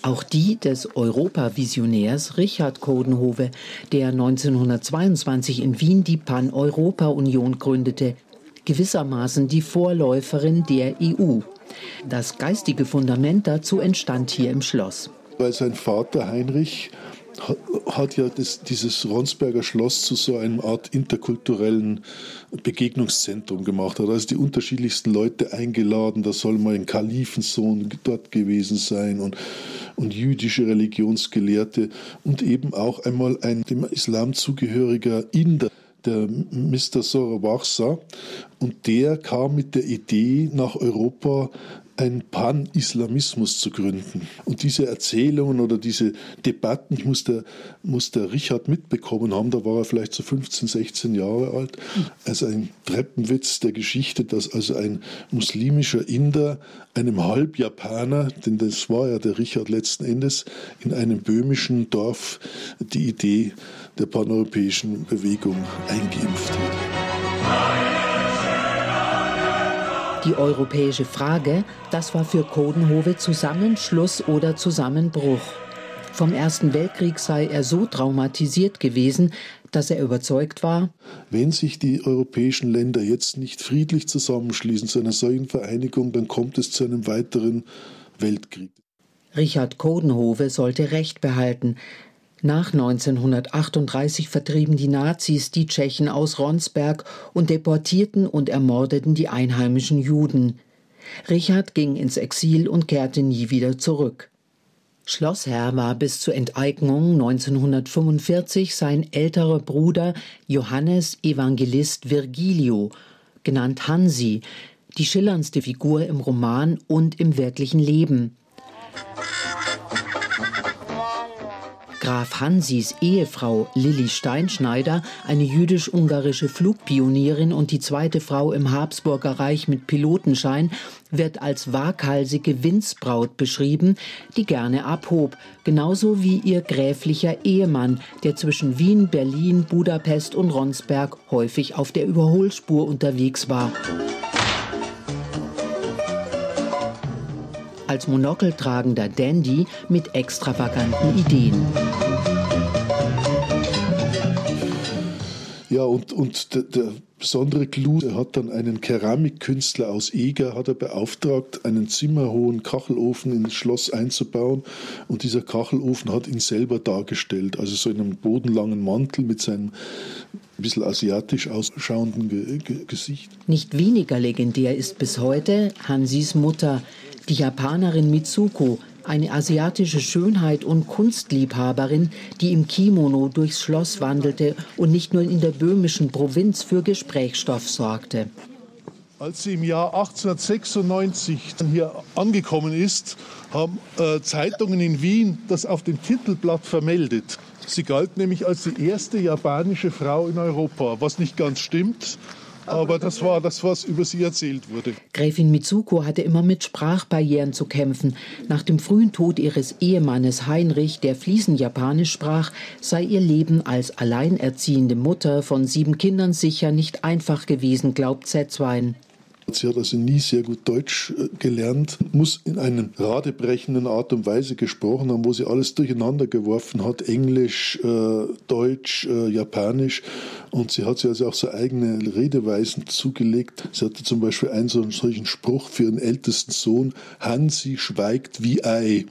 Auch die des Europavisionärs Richard Codenhove, der 1922 in Wien die Pan-Europa-Union gründete, gewissermaßen die Vorläuferin der EU. Das geistige Fundament dazu entstand hier im Schloss. Weil sein Vater Heinrich hat ja das, dieses Ronsberger Schloss zu so einer Art interkulturellen Begegnungszentrum gemacht. Hat also die unterschiedlichsten Leute eingeladen. Da soll mal ein Kalifensohn dort gewesen sein und, und jüdische Religionsgelehrte und eben auch einmal ein dem Islam zugehöriger Inder der Mr. Sorowarsa und der kam mit der Idee nach Europa einen Pan-Islamismus zu gründen. Und diese Erzählungen oder diese Debatten muss der, muss der Richard mitbekommen haben. Da war er vielleicht so 15, 16 Jahre alt. Also ein Treppenwitz der Geschichte, dass also ein muslimischer Inder einem Halbjapaner, denn das war ja der Richard letzten Endes, in einem böhmischen Dorf die Idee der paneuropäischen Bewegung eingeimpft hat. Die europäische Frage, das war für Kodenhove Zusammenschluss oder Zusammenbruch. Vom Ersten Weltkrieg sei er so traumatisiert gewesen, dass er überzeugt war, wenn sich die europäischen Länder jetzt nicht friedlich zusammenschließen zu einer solchen Vereinigung, dann kommt es zu einem weiteren Weltkrieg. Richard Kodenhove sollte Recht behalten. Nach 1938 vertrieben die Nazis die Tschechen aus Ronsberg und deportierten und ermordeten die einheimischen Juden. Richard ging ins Exil und kehrte nie wieder zurück. Schlossherr war bis zur Enteignung 1945 sein älterer Bruder Johannes Evangelist Virgilio, genannt Hansi, die schillerndste Figur im Roman und im wirklichen Leben. Graf Hansis Ehefrau Lilli Steinschneider, eine jüdisch-ungarische Flugpionierin und die zweite Frau im Habsburger Reich mit Pilotenschein, wird als waghalsige Winzbraut beschrieben, die gerne abhob, genauso wie ihr gräflicher Ehemann, der zwischen Wien, Berlin, Budapest und Ronsberg häufig auf der Überholspur unterwegs war. Als monokeltragender Dandy mit extravaganten Ideen. Ja, und, und der, der besondere Clou, er hat dann einen Keramikkünstler aus Eger hat er beauftragt, einen zimmerhohen Kachelofen ins Schloss einzubauen. Und dieser Kachelofen hat ihn selber dargestellt, also so in einem bodenlangen Mantel mit seinem ein bisschen asiatisch ausschauenden Ge Ge Gesicht. Nicht weniger legendär ist bis heute Hansis Mutter, die Japanerin Mitsuko, eine asiatische Schönheit und Kunstliebhaberin, die im Kimono durchs Schloss wandelte und nicht nur in der böhmischen Provinz für Gesprächsstoff sorgte. Als sie im Jahr 1896 hier angekommen ist, haben äh, Zeitungen in Wien das auf dem Titelblatt vermeldet. Sie galt nämlich als die erste japanische Frau in Europa, was nicht ganz stimmt. Aber das war das, was über sie erzählt wurde. Gräfin Mitsuko hatte immer mit Sprachbarrieren zu kämpfen. Nach dem frühen Tod ihres Ehemannes Heinrich, der fließend Japanisch sprach, sei ihr Leben als alleinerziehende Mutter von sieben Kindern sicher nicht einfach gewesen, glaubt Zetzwein. Sie hat also nie sehr gut Deutsch äh, gelernt, muss in einer radebrechenden Art und Weise gesprochen haben, wo sie alles durcheinander geworfen hat, Englisch, äh, Deutsch, äh, Japanisch. Und sie hat sich also auch so eigene Redeweisen zugelegt. Sie hatte zum Beispiel einen solchen Spruch für ihren ältesten Sohn, Hansi schweigt wie Ei.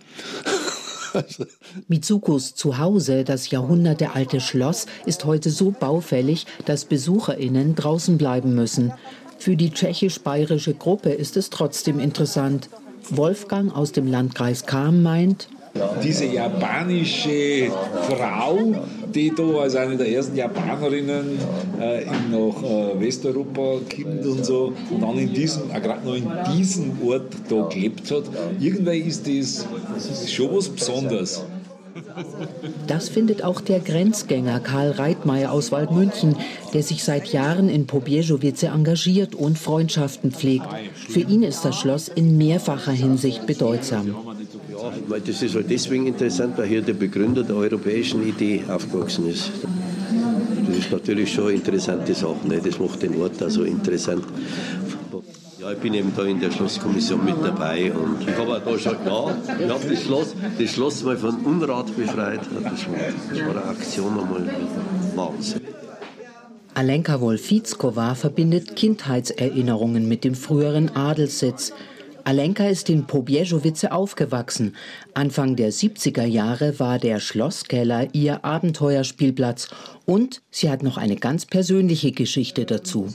(laughs) Mitsukos Zuhause, das jahrhundertealte Schloss, ist heute so baufällig, dass BesucherInnen draußen bleiben müssen. Für die tschechisch-bayerische Gruppe ist es trotzdem interessant. Wolfgang aus dem Landkreis Kam meint, diese japanische Frau, die da als eine der ersten Japanerinnen äh, in nach äh, Westeuropa kommt und so und dann in diesem, äh, gerade noch in diesem Ort da gelebt hat, irgendwie ist das, das ist schon was Besonderes. Das findet auch der Grenzgänger Karl Reitmeier aus Waldmünchen, der sich seit Jahren in Pobierzowice engagiert und Freundschaften pflegt. Für ihn ist das Schloss in mehrfacher Hinsicht bedeutsam. Weil das ist halt deswegen interessant, weil hier der Begründer der europäischen Idee aufgewachsen ist. Das ist natürlich schon eine interessante Sache. Ne? Das macht den Ort also interessant. Ja, ich bin eben da in der Schlosskommission mit dabei und ich habe auch da schon klar, ich habe das Schloss, das Schloss mal von Unrat befreit. Das war, das war eine Aktion einmal Wahnsinn. Alenka Wolfizkova verbindet Kindheitserinnerungen mit dem früheren Adelssitz. Alenka ist in Pobjeżowice aufgewachsen. Anfang der 70er Jahre war der Schlosskeller ihr Abenteuerspielplatz und sie hat noch eine ganz persönliche Geschichte dazu.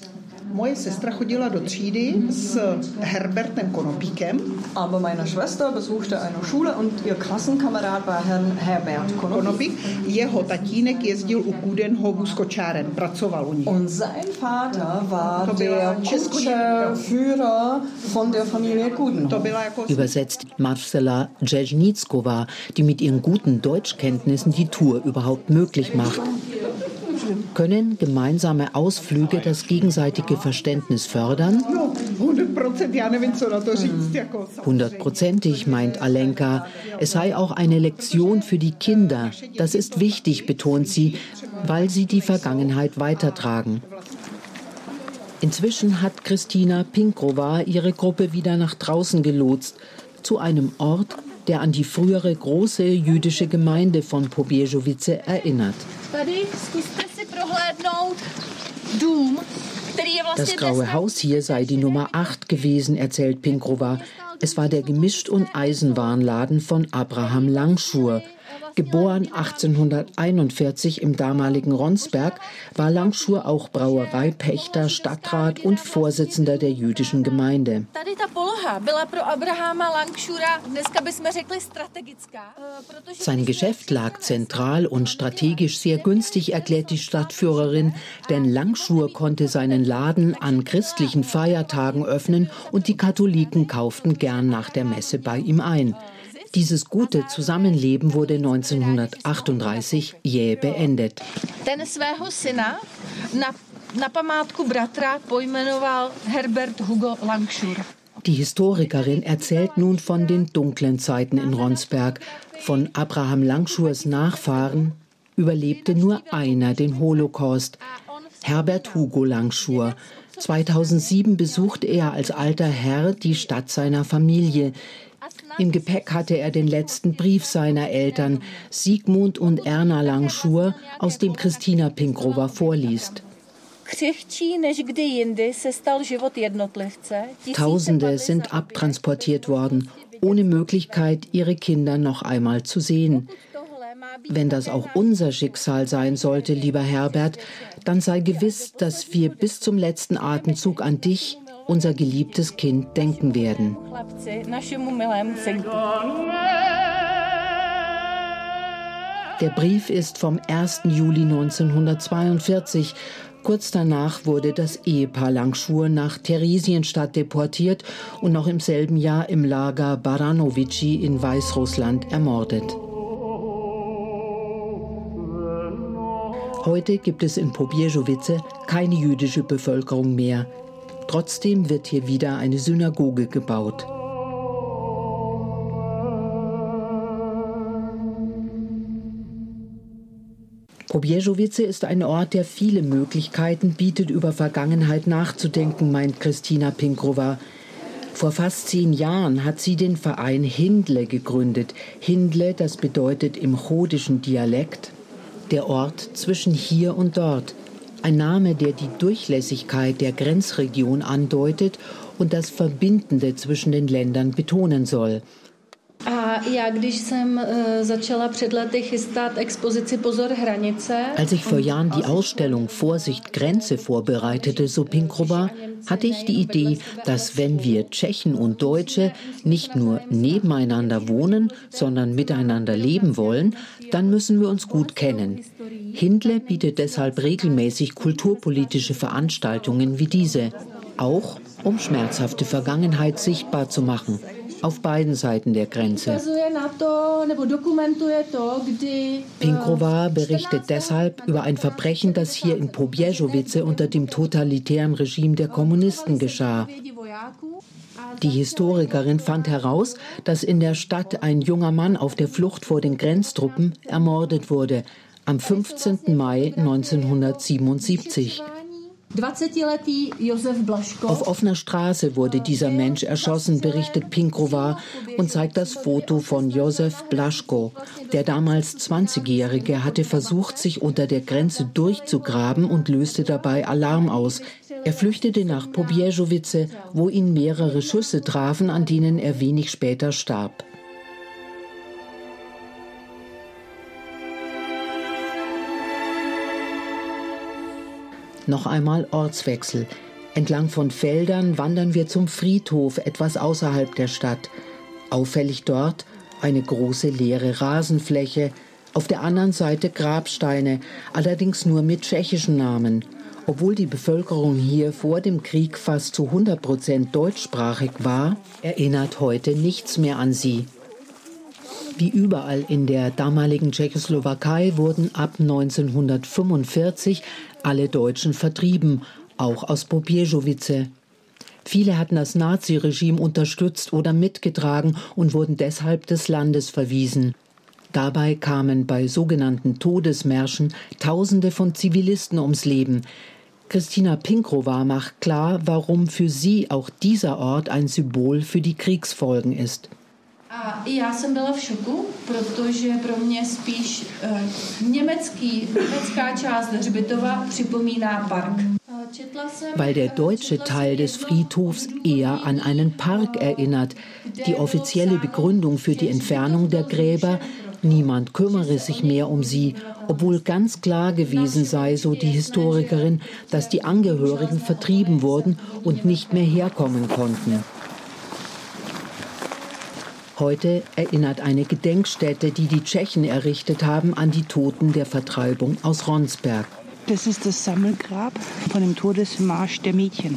Moje sestra chodila do třídy s Herbertem Konopíkem. Aber meine Schwester besuchte eine Schule und ihr Klassenkamerad war Herr Herbert Konopík. Jeho tatínek jezdil u Kudenhovu s kočárem, pracoval u nich. Und sein Vater war der Kutscherführer von der Familie Kudenhof. Übersetzt Marcela Dzerzhnitskova, die mit ihren guten Deutschkenntnissen die Tour überhaupt möglich macht. Können gemeinsame Ausflüge das gegenseitige Verständnis fördern? Hundertprozentig, meint Alenka. Es sei auch eine Lektion für die Kinder. Das ist wichtig, betont sie, weil sie die Vergangenheit weitertragen. Inzwischen hat Christina Pinkrova ihre Gruppe wieder nach draußen gelotst, zu einem Ort, der an die frühere große jüdische Gemeinde von Pobježovice erinnert. Das graue Haus hier sei die Nummer 8 gewesen, erzählt Pinkrova. Es war der Gemischt- und Eisenwarenladen von Abraham Langschur, Geboren 1841 im damaligen Ronsberg, war Langschur auch Brauereipächter, Stadtrat und Vorsitzender der jüdischen Gemeinde. Sein Geschäft lag zentral und strategisch sehr günstig, erklärt die Stadtführerin, denn Langschur konnte seinen Laden an christlichen Feiertagen öffnen und die Katholiken kauften gern nach der Messe bei ihm ein. Dieses gute Zusammenleben wurde 1938 jäh beendet. Ten svého syna na, na památku bratra pojmenoval Herbert Hugo Langschur. Die Historikerin erzählt nun von den dunklen Zeiten in Ronsberg. Von Abraham Langschurs Nachfahren überlebte nur einer den Holocaust, Herbert Hugo Langschur. 2007 besuchte er als alter Herr die Stadt seiner Familie. Im Gepäck hatte er den letzten Brief seiner Eltern, Sigmund und Erna Langschur, aus dem Christina Pinkrova vorliest. Tausende sind abtransportiert worden, ohne Möglichkeit, ihre Kinder noch einmal zu sehen. Wenn das auch unser Schicksal sein sollte, lieber Herbert, dann sei gewiss, dass wir bis zum letzten Atemzug an dich, unser geliebtes Kind denken werden. Der Brief ist vom 1. Juli 1942, Kurz danach wurde das Ehepaar Langschur nach Theresienstadt deportiert und noch im selben Jahr im Lager Baranovici in Weißrussland ermordet. Heute gibt es in Pobjeżowice keine jüdische Bevölkerung mehr. Trotzdem wird hier wieder eine Synagoge gebaut. Pobjeżowice ist ein Ort, der viele Möglichkeiten bietet, über Vergangenheit nachzudenken, meint Christina Pinkrova. Vor fast zehn Jahren hat sie den Verein Hindle gegründet. Hindle, das bedeutet im chodischen Dialekt der Ort zwischen hier und dort. Ein Name, der die Durchlässigkeit der Grenzregion andeutet und das Verbindende zwischen den Ländern betonen soll. Als ich vor Jahren die Ausstellung Vorsicht Grenze vorbereitete, so Pinkrova, hatte ich die Idee, dass wenn wir Tschechen und Deutsche nicht nur nebeneinander wohnen, sondern miteinander leben wollen, dann müssen wir uns gut kennen. Hindle bietet deshalb regelmäßig kulturpolitische Veranstaltungen wie diese, auch um schmerzhafte Vergangenheit sichtbar zu machen auf beiden Seiten der Grenze. Pinkrova berichtet deshalb über ein Verbrechen, das hier in Pobjeżowice unter dem totalitären Regime der Kommunisten geschah. Die Historikerin fand heraus, dass in der Stadt ein junger Mann auf der Flucht vor den Grenztruppen ermordet wurde, am 15. Mai 1977. Auf offener Straße wurde dieser Mensch erschossen, berichtet Pinkrova und zeigt das Foto von Josef Blaschko. Der damals 20-Jährige hatte versucht, sich unter der Grenze durchzugraben und löste dabei Alarm aus. Er flüchtete nach Pobjeżowice, wo ihn mehrere Schüsse trafen, an denen er wenig später starb. Noch einmal Ortswechsel. Entlang von Feldern wandern wir zum Friedhof etwas außerhalb der Stadt. Auffällig dort eine große leere Rasenfläche, auf der anderen Seite Grabsteine, allerdings nur mit tschechischen Namen. Obwohl die Bevölkerung hier vor dem Krieg fast zu 100 Prozent deutschsprachig war, erinnert heute nichts mehr an sie. Wie überall in der damaligen Tschechoslowakei wurden ab 1945 alle Deutschen vertrieben, auch aus Pobjeżowice. Viele hatten das Naziregime unterstützt oder mitgetragen und wurden deshalb des Landes verwiesen. Dabei kamen bei sogenannten Todesmärschen Tausende von Zivilisten ums Leben. Christina Pinkrova macht klar, warum für sie auch dieser Ort ein Symbol für die Kriegsfolgen ist. A i já jsem byla v šoku, protože pro mě spíš uh, německý, německá část Hřbitova připomíná park. Weil der deutsche Teil des Friedhofs eher an einen Park erinnert. Die offizielle Begründung für die Entfernung der Gräber, niemand kümmere sich mehr um sie, obwohl ganz klar gewesen sei, so die Historikerin, dass die Angehörigen vertrieben wurden und nicht mehr herkommen konnten. Heute erinnert eine Gedenkstätte, die die Tschechen errichtet haben, an die Toten der Vertreibung aus Ronsberg. Das ist das Sammelgrab von dem Todesmarsch der Mädchen.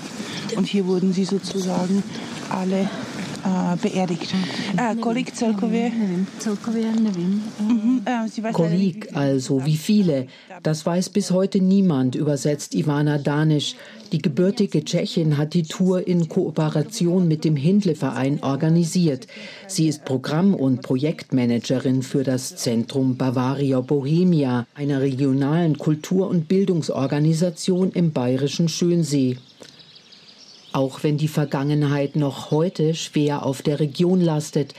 Und hier wurden sie sozusagen alle äh, beerdigt. Äh, kolik? Mhm, äh, kolik, also wie viele. Das weiß bis heute niemand, übersetzt Ivana Danisch. Die gebürtige Tschechin hat die Tour in Kooperation mit dem Hindle-Verein organisiert. Sie ist Programm- und Projektmanagerin für das Zentrum Bavaria Bohemia, einer regionalen Kultur- und Bildungsorganisation im bayerischen Schönsee. Auch wenn die Vergangenheit noch heute schwer auf der Region lastet,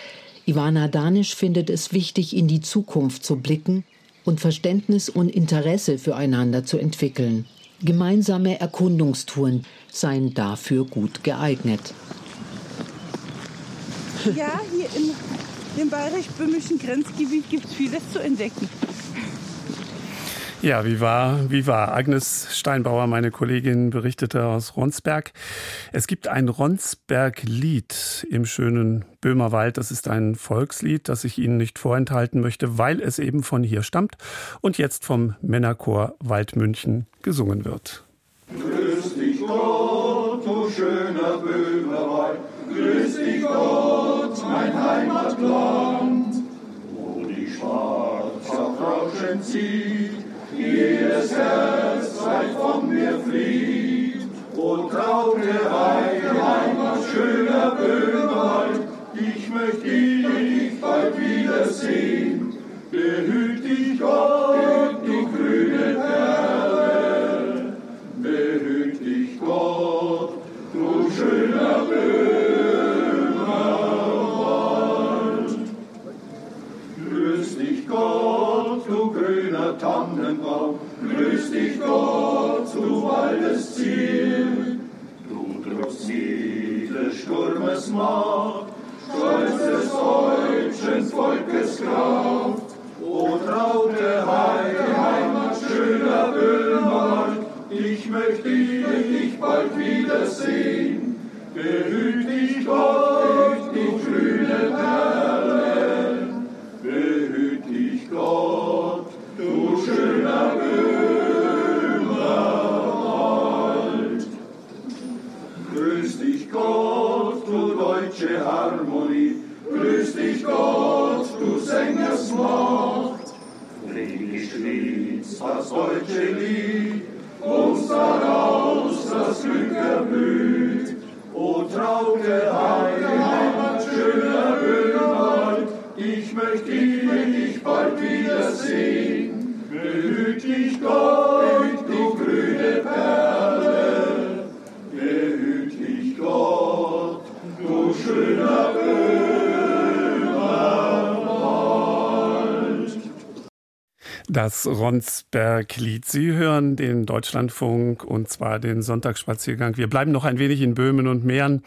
Ivana Danisch findet es wichtig, in die Zukunft zu blicken und Verständnis und Interesse füreinander zu entwickeln. Gemeinsame Erkundungstouren seien dafür gut geeignet. Ja, hier im, im bayerisch-böhmischen Grenzgebiet gibt es vieles zu entdecken. Ja, wie war, wie war? Agnes Steinbauer, meine Kollegin, berichtete aus Ronsberg. Es gibt ein Ronsberg-Lied im schönen Böhmerwald. Das ist ein Volkslied, das ich Ihnen nicht vorenthalten möchte, weil es eben von hier stammt und jetzt vom Männerchor Waldmünchen gesungen wird. Grüß dich Gott, du schöner Böhmerwald, grüß dich Gott, mein Heimatland, wo die Schwarz auf Rauschen zieht, jedes Herz weit von mir flieht. O traute Heimat, schöner Böhmerwald, ich möchte dich bald wiedersehen. Behüt dich Gott, du grüne Perle, behüt dich Gott, du schöner Böhmerwald. Grüß dich Gott, Tannenbaum, grüß dich Gott, du Waldesziel. Du drückst jedes Sturmes Macht, stolz des deutschen Volkes Kraft. O traute Heimat, schöner Böhmerwald, ich möchte dich bald wiedersehen. Behüt dich Gott, du grüne Perle, behüt dich Gott, Harmonie, grüß dich Gott, du Sängersmacht. Friedlich schließt das deutsche Lied, uns daraus das Glück erblüht. O traute Heimat, schöner Böhmerwald, ich möchte dich bald wiedersehen. Behüt dich Gott, du grüne Perle, behüt dich Gott, Das Ronsberg-Lied. Sie hören den Deutschlandfunk und zwar den Sonntagsspaziergang. Wir bleiben noch ein wenig in Böhmen und Mähren,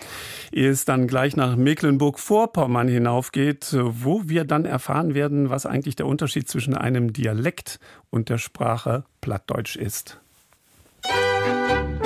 ehe es dann gleich nach Mecklenburg-Vorpommern hinaufgeht, wo wir dann erfahren werden, was eigentlich der Unterschied zwischen einem Dialekt und der Sprache Plattdeutsch ist. O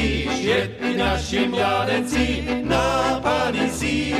Paris, świetni nasi mladenci, na Paris i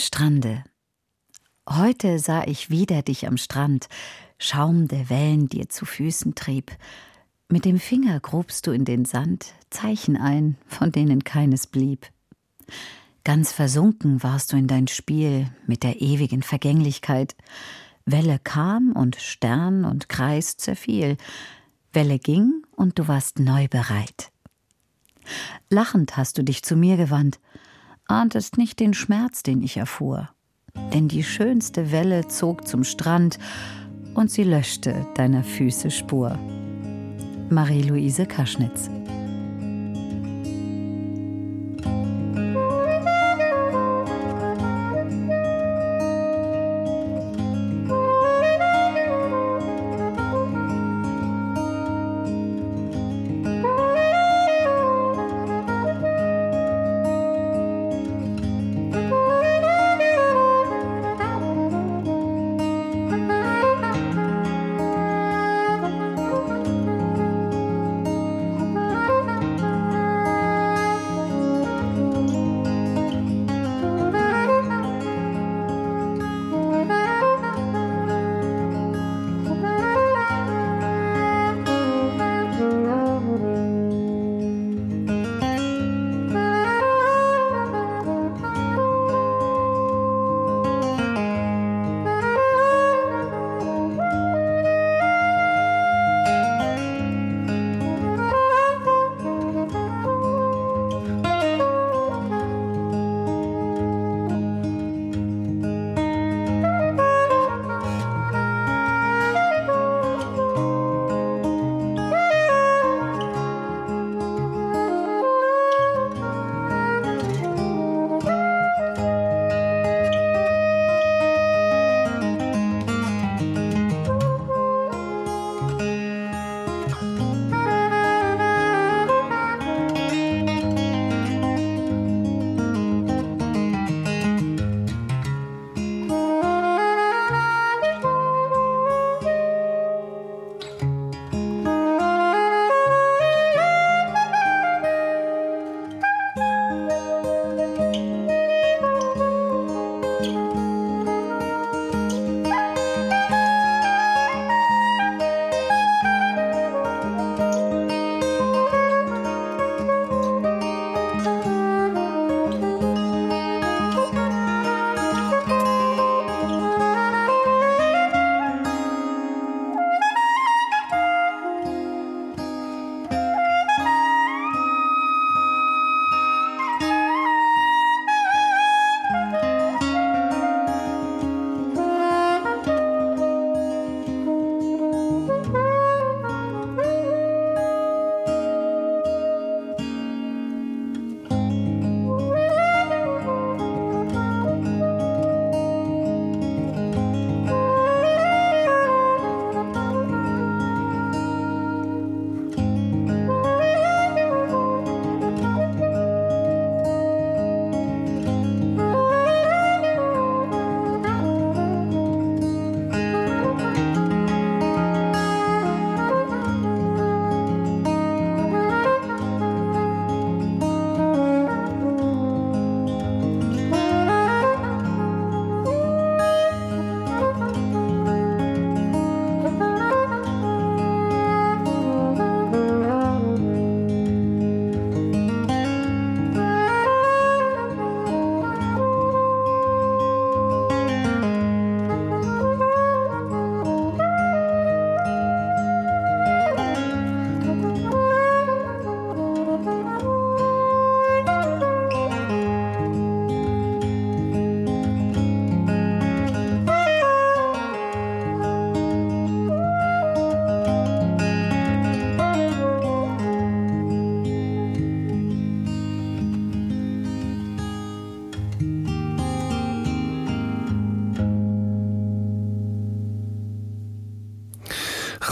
Strande. Heute sah ich wieder dich am Strand, Schaum der Wellen dir zu Füßen trieb. Mit dem Finger grubst du in den Sand Zeichen ein, von denen keines blieb. Ganz versunken warst du in dein Spiel mit der ewigen Vergänglichkeit. Welle kam und Stern und Kreis zerfiel. Welle ging und du warst neu bereit. Lachend hast du dich zu mir gewandt ahntest nicht den Schmerz, den ich erfuhr. Denn die schönste Welle zog zum Strand und sie löschte deiner Füße Spur. Marie-Louise Kaschnitz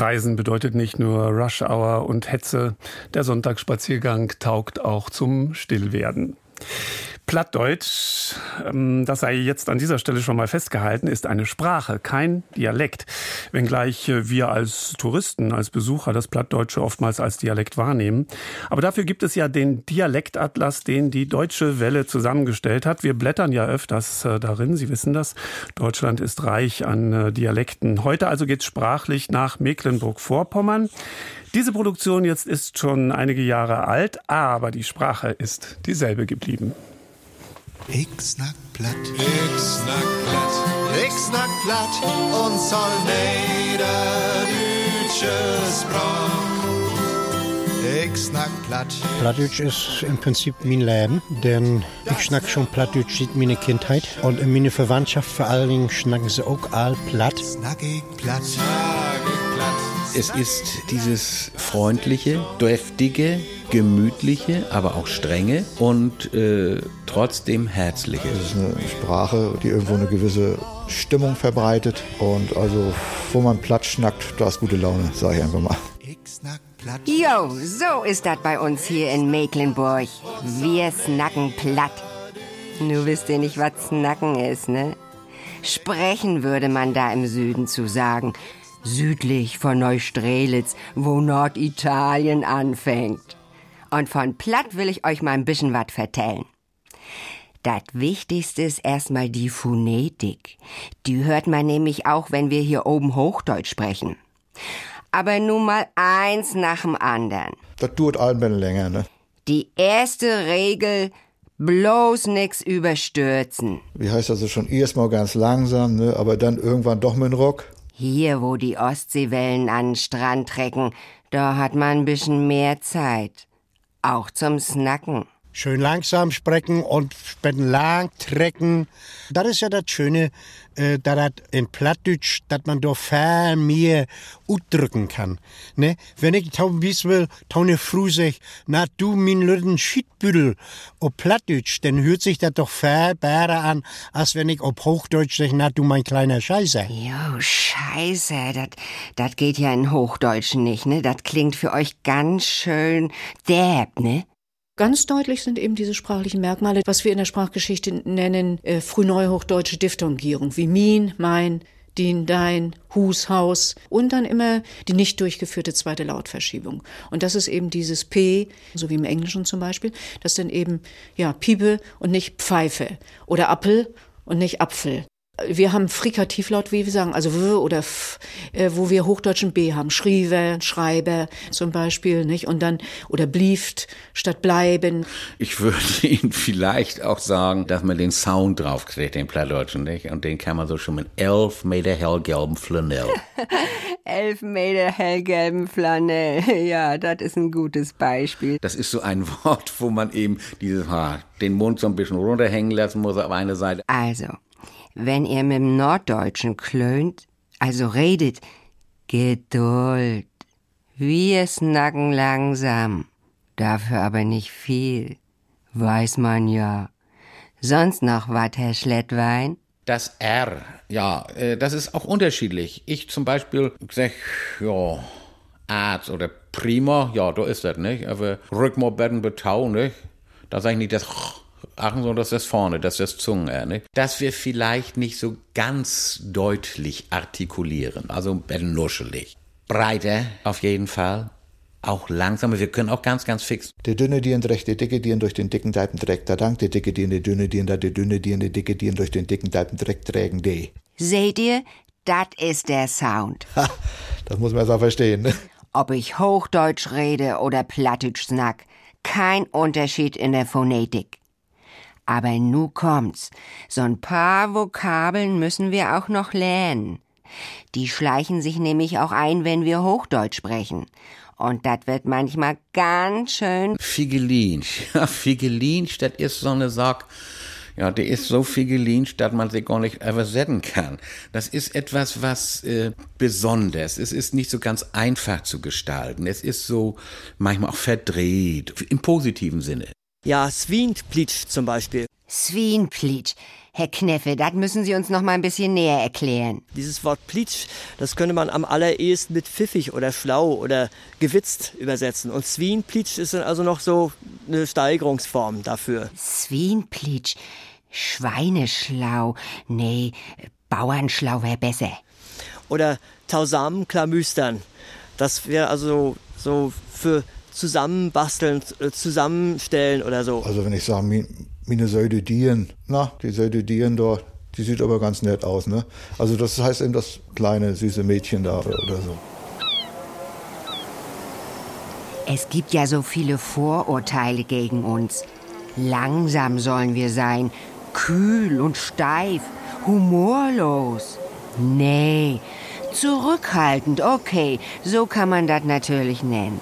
Reisen bedeutet nicht nur Rush Hour und Hetze. Der Sonntagsspaziergang taugt auch zum Stillwerden. Plattdeutsch, das sei jetzt an dieser Stelle schon mal festgehalten, ist eine Sprache, kein Dialekt. Wenngleich äh, wir als Touristen, als Besucher das Plattdeutsche oftmals als Dialekt wahrnehmen. Aber dafür gibt es ja den Dialektatlas, den die Deutsche Welle zusammengestellt hat. Wir blättern ja öfters äh, darin, Sie wissen das. Deutschland ist reich an äh, Dialekten. Heute also geht es sprachlich nach Mecklenburg-Vorpommern. Diese Produktion jetzt ist schon einige Jahre alt, aber die Sprache ist dieselbe geblieben. Ik snak plat. Ik snak plat. Ik snak plat. Und soll Niederdeutsche Sprach. Ich snack platt. Plattdeutsch ist im Prinzip mein Leben, denn ich schnack schon Plattdeutsch seit meiner Kindheit. Und in meiner Verwandtschaft vor allen Dingen schnacken sie auch all platt. Snack ich platt. Snack ich platt. Es ist dieses freundliche, deftige, gemütliche, aber auch strenge und äh, trotzdem herzliche. Es ist eine Sprache, die irgendwo eine gewisse Stimmung verbreitet und also, wo man platt schnackt, da ist gute Laune, sage ich einfach mal. Ich snack platt. Jo, so ist das bei uns hier in Mecklenburg. Wir snacken platt. Nur wisst ihr nicht, was snacken ist, ne? Sprechen würde man da im Süden zu sagen. Südlich von Neustrelitz, wo Norditalien anfängt. Und von Platt will ich euch mal ein bisschen was vertellen. Das Wichtigste ist erstmal die Phonetik. Die hört man nämlich auch, wenn wir hier oben Hochdeutsch sprechen. Aber nun mal eins nach dem anderen. Das dauert ein bisschen länger, ne? Die erste Regel, bloß nix überstürzen. Wie heißt also schon erstmal ganz langsam, ne? Aber dann irgendwann doch mit dem Rock. Hier, wo die Ostseewellen an den Strand trecken, da hat man ein bisschen mehr Zeit. Auch zum Snacken. Schön langsam sprechen und später lang trecken. Das ist ja das Schöne, äh, dass in Plattdeutsch, dass man da viel mehr ausdrücken kann. Ne? Wenn ich taum wies will, taune früh sag, na du min lüden Schiedbüdel, ob Plattdeutsch, dann hört sich das doch viel besser an, als wenn ich ob Hochdeutsch sag, na du mein kleiner Scheiße. Jo, Scheiße, das geht ja in Hochdeutsch nicht, ne? Das klingt für euch ganz schön derb, ne? Ganz deutlich sind eben diese sprachlichen Merkmale, was wir in der Sprachgeschichte nennen äh, frühneuhochdeutsche Diphthongierung, wie min, mein, din, dein, Hus, Haus und dann immer die nicht durchgeführte zweite Lautverschiebung. Und das ist eben dieses P, so wie im Englischen zum Beispiel, das dann eben ja Piepe und nicht Pfeife oder Appel und nicht Apfel. Wir haben Frikativlaut, wie wir sagen, also W oder F, äh, wo wir hochdeutschen B haben. Schriever, Schreiber zum Beispiel, nicht? Und dann, oder blieft statt bleiben. Ich würde (laughs) Ihnen vielleicht auch sagen, dass man den Sound draufkriegt, den Plattdeutschen, nicht? Und den kann man so schon mit elf Meter hellgelben Flanell. (laughs) Elf Meter hellgelben Flanell. (laughs) Ja, das ist ein gutes Beispiel. Das ist so ein Wort, wo man eben dieses, ha, den Mund so ein bisschen runterhängen lassen muss auf eine Seite. Also, wenn ihr mit dem Norddeutschen klönt, also redet, Geduld. Wir snacken langsam, dafür aber nicht viel. Weiß man ja. Sonst noch wat, Herr Schlettwein? Das R, ja, äh, das ist auch unterschiedlich. Ich zum Beispiel sag, ja, Arzt oder Prima, ja, da ist das, nicht? Aber Rückmorbitten betau, nicht? Da sag ich nicht das Achten, sondern das ist vorne, das ist das Zungen, nicht? Dass wir vielleicht nicht so ganz deutlich artikulieren, also ein bisschen nuschelig. Breiter auf jeden Fall, auch langsamer, wir können auch ganz, ganz fix. Der dünne Dien trägt die dicke Dien durch den dicken Teipen trägt der Dank, der dicke Dien, der dünne Dien, da der dünne Dien, der dicke Dien durch den dicken Teipen trägt trägen die. Seht ihr, das ist der Sound. Ha, das muss man erst auch verstehen, ne? Ob ich Hochdeutsch rede oder Plattdeutsch snack, kein Unterschied in der Phonetik. Aber nu kommt's. So ein paar Vokabeln müssen wir auch noch lernen. Die schleichen sich nämlich auch ein, wenn wir Hochdeutsch sprechen. Und das wird manchmal ganz schön. Figelin, (laughs) ja, Figelin, das ist so eine Sache, ja, die ist so Figelin, dass man sie gar nicht übersetzen kann. Das ist etwas, was äh, besonders. Es ist nicht so ganz einfach zu gestalten. Es ist so manchmal auch verdreht, im positiven Sinne. Ja, Swinplitsch zum Beispiel. Swienplitsch. Herr Kneffe, das müssen Sie uns noch mal ein bisschen näher erklären. Dieses Wort Plitsch, das könnte man am allerersten mit pfiffig oder schlau oder gewitzt übersetzen. Und Swienplitsch ist dann also noch so eine Steigerungsform dafür. Swienplitsch, Schweineschlau. Nee, Bauernschlau wäre besser. Oder Tausamklamüstern. Das wäre also so für zusammenbasteln, äh, zusammenstellen oder so. Also wenn ich sage, meine Säude Dien, na, die Säude Dien dort, die sieht aber ganz nett aus, ne? Also das heißt eben das kleine, süße Mädchen da oder so. Es gibt ja so viele Vorurteile gegen uns. Langsam sollen wir sein, kühl und steif, humorlos. Nee, zurückhaltend, okay, so kann man das natürlich nennen.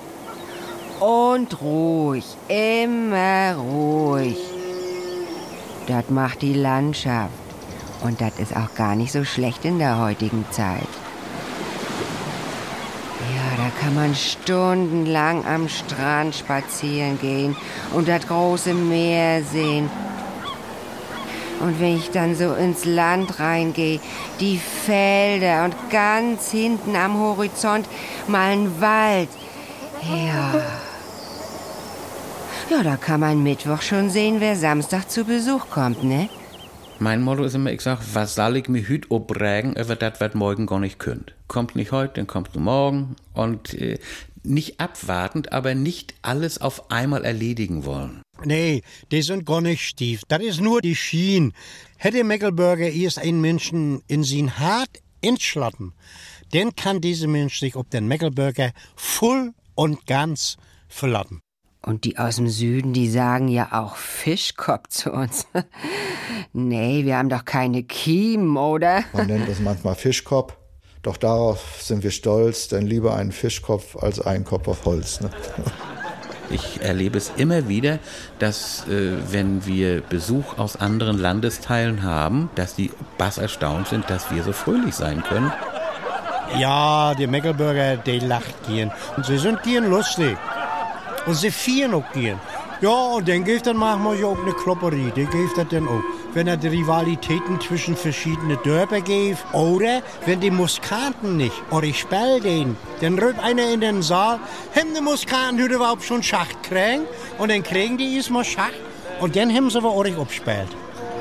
Und ruhig, immer ruhig. Das macht die Landschaft. Und das ist auch gar nicht so schlecht in der heutigen Zeit. Ja, da kann man stundenlang am Strand spazieren gehen und das große Meer sehen. Und wenn ich dann so ins Land reingehe, die Felder und ganz hinten am Horizont mal ein Wald. Ja. Ja, da kann man Mittwoch schon sehen, wer Samstag zu Besuch kommt, ne? Mein Motto ist immer, ich sag, was soll ich mir hüt obrägen, über das was morgen gar nicht könnt. Kommt nicht heute, dann kommt morgen und äh, nicht abwartend, aber nicht alles auf einmal erledigen wollen. Nee, die sind gar nicht stief. Das ist nur die Schien. Hätte Meckelberger erst einen Menschen in sein Hart entschlatten, dann kann dieser Mensch sich ob den Meckelberger voll und ganz verlassen. Und die aus dem Süden, die sagen ja auch Fischkopf zu uns. (laughs) nee, wir haben doch keine Kiemen, oder? Man nennt es manchmal Fischkopf. Doch darauf sind wir stolz, denn lieber einen Fischkopf als einen Kopf auf Holz. Ne? (laughs) Ich erlebe es immer wieder, dass äh, wenn wir Besuch aus anderen Landesteilen haben, dass die bass erstaunt sind, dass wir so fröhlich sein können. Ja, die Meckelburger, die lacht gehen. Und sie sind gehen lustig. Und sie vieren auch gehen. Ja, und dann gibt dann auch eine Klopperie. Die gibt das dann auch. Wenn er die Rivalitäten zwischen verschiedenen Dörfer gibt. Oder wenn die Muskanten nicht. Oder ich spell den. Dann rührt einer in den Saal. Haben die Muskanten heute überhaupt schon Schacht kriegen? Und dann kriegen die erstmal Schacht. Und dann haben sie aber auch abgespielt.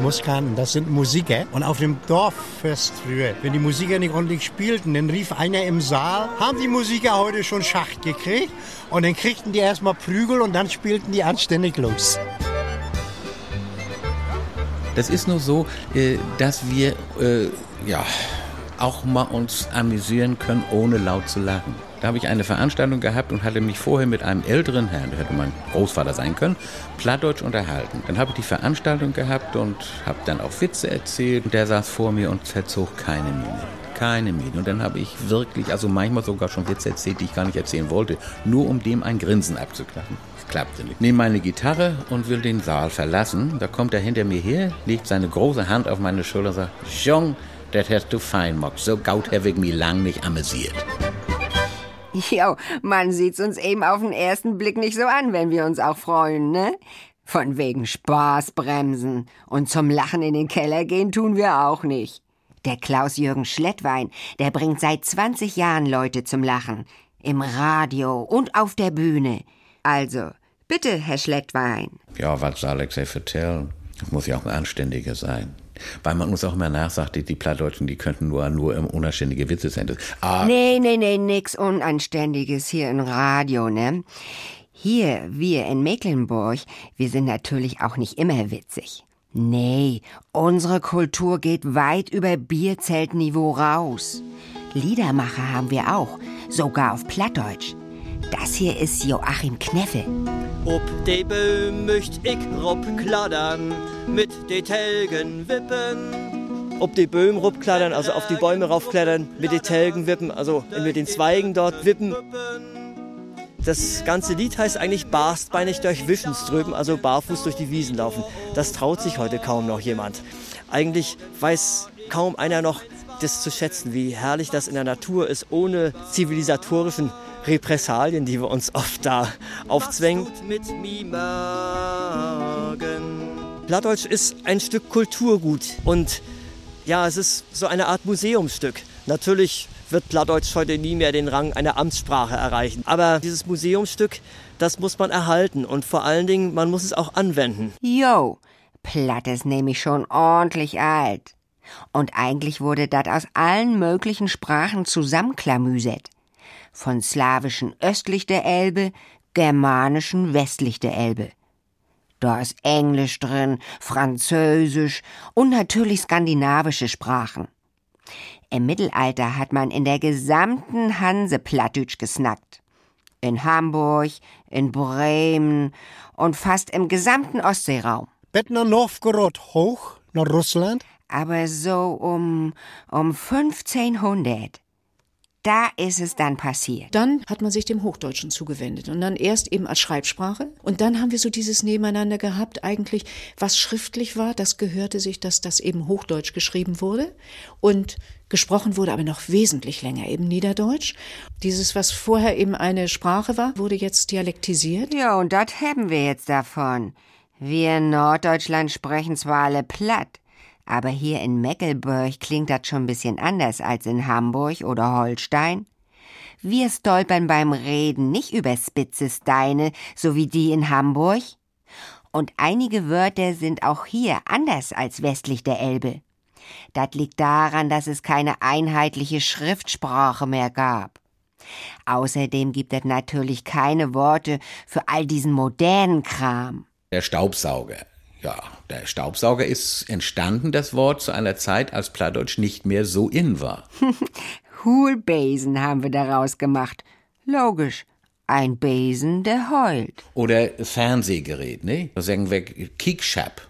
Muskanten, das sind Musiker. Und auf dem Dorffest früher, wenn die Musiker nicht ordentlich spielten, dann rief einer im Saal, haben die Musiker heute schon Schacht gekriegt? Und dann kriegten die erstmal Prügel und dann spielten die anständig los. Das ist nur so, äh, dass wir äh, ja auch mal uns amüsieren können, ohne laut zu lachen. Da habe ich eine Veranstaltung gehabt und hatte mich vorher mit einem älteren Herrn, der hätte mein Großvater sein können, Plattdeutsch unterhalten. Dann habe ich die Veranstaltung gehabt und habe dann auch Witze erzählt. Und der saß vor mir und zerzog keine Miene. Keine Miene. Und dann habe ich wirklich, also manchmal sogar schon Witze erzählt, die ich gar nicht erzählen wollte, nur um dem ein Grinsen abzuknacken. Das klappte nicht. Nehme meine Gitarre und will den Saal verlassen. Da kommt er hinter mir her, legt seine große Hand auf meine Schulter und sagt, Jong, das hast du fein gemacht. So gaut habe ich mich lang nicht amüsiert. (laughs) Jo, man sieht's uns eben auf den ersten Blick nicht so an, wenn wir uns auch freuen, ne? Von wegen Spaßbremsen und zum Lachen in den Keller gehen tun wir auch nicht. Der Klaus-Jürgen Schlettwein, der bringt seit 20 Jahren Leute zum Lachen. Im Radio und auf der Bühne. Also, bitte, Herr Schlettwein. Ja, was soll ich erzählen? Muss ja auch ein Anständiger sein. Weil man uns auch immer nachsagt, die, Plattdeutschen, die könnten nur, nur im unanständige Witze senden. Ah. Nee, nee, nee, nix Unanständiges hier im Radio, ne? Hier, wir in Mecklenburg, wir sind natürlich auch nicht immer witzig. Nee, unsere Kultur geht weit über Bierzeltniveau raus. Liedermacher haben wir auch, sogar auf Plattdeutsch. Das hier ist Joachim Kneffe. Ob de Böhm möcht ich kladdern, mit de Telgen wippen. Ob die Böhm rupkladdern, also auf die Bäume raufklettern, mit den Telgen wippen, also mit den Zweigen dort wippen. Das ganze Lied heißt eigentlich barstbeinig durch Wischenströben, also barfuß durch die Wiesen laufen. Das traut sich heute kaum noch jemand. Eigentlich weiß kaum einer noch das zu schätzen, wie herrlich das in der Natur ist, ohne zivilisatorischen Repressalien, die wir uns oft da aufzwängen. mit mir morgen. Plattdeutsch ist ein Stück Kulturgut und ja, es ist so eine Art Museumsstück. Natürlich wird Plattdeutsch heute nie mehr den Rang einer Amtssprache erreichen. Aber dieses Museumsstück, das muss man erhalten und vor allen Dingen, man muss es auch anwenden. Jo, Platt ist nämlich schon ordentlich alt. Und eigentlich wurde das aus allen möglichen Sprachen zusammenklamüset. Von slawischen östlich der Elbe, germanischen westlich der Elbe. Da ist Englisch drin, Französisch und natürlich skandinavische Sprachen. Im Mittelalter hat man in der gesamten Hanse Plattdeutsch gesnackt. In Hamburg, in Bremen und fast im gesamten Ostseeraum. Bettner Novgorod hoch nach Russland? Aber so um, um 1500 da ist es dann passiert. Dann hat man sich dem Hochdeutschen zugewendet und dann erst eben als Schreibsprache und dann haben wir so dieses Nebeneinander gehabt, eigentlich was schriftlich war, das gehörte sich, dass das eben Hochdeutsch geschrieben wurde und gesprochen wurde, aber noch wesentlich länger eben Niederdeutsch. Dieses, was vorher eben eine Sprache war, wurde jetzt dialektisiert. Ja, und das haben wir jetzt davon. Wir in Norddeutschland sprechen zwar alle platt, aber hier in Meckelburg klingt das schon ein bisschen anders als in Hamburg oder Holstein. Wir stolpern beim Reden nicht über spitze Steine, so wie die in Hamburg. Und einige Wörter sind auch hier anders als westlich der Elbe. Das liegt daran, dass es keine einheitliche Schriftsprache mehr gab. Außerdem gibt es natürlich keine Worte für all diesen modernen Kram. Der Staubsauger. Ja, der Staubsauger ist entstanden, das Wort, zu einer Zeit, als Plattdeutsch nicht mehr so in war. (laughs) Hulbesen haben wir daraus gemacht. Logisch. Ein Besen, der heult. Oder Fernsehgerät, ne? Da sagen wir Kickschap.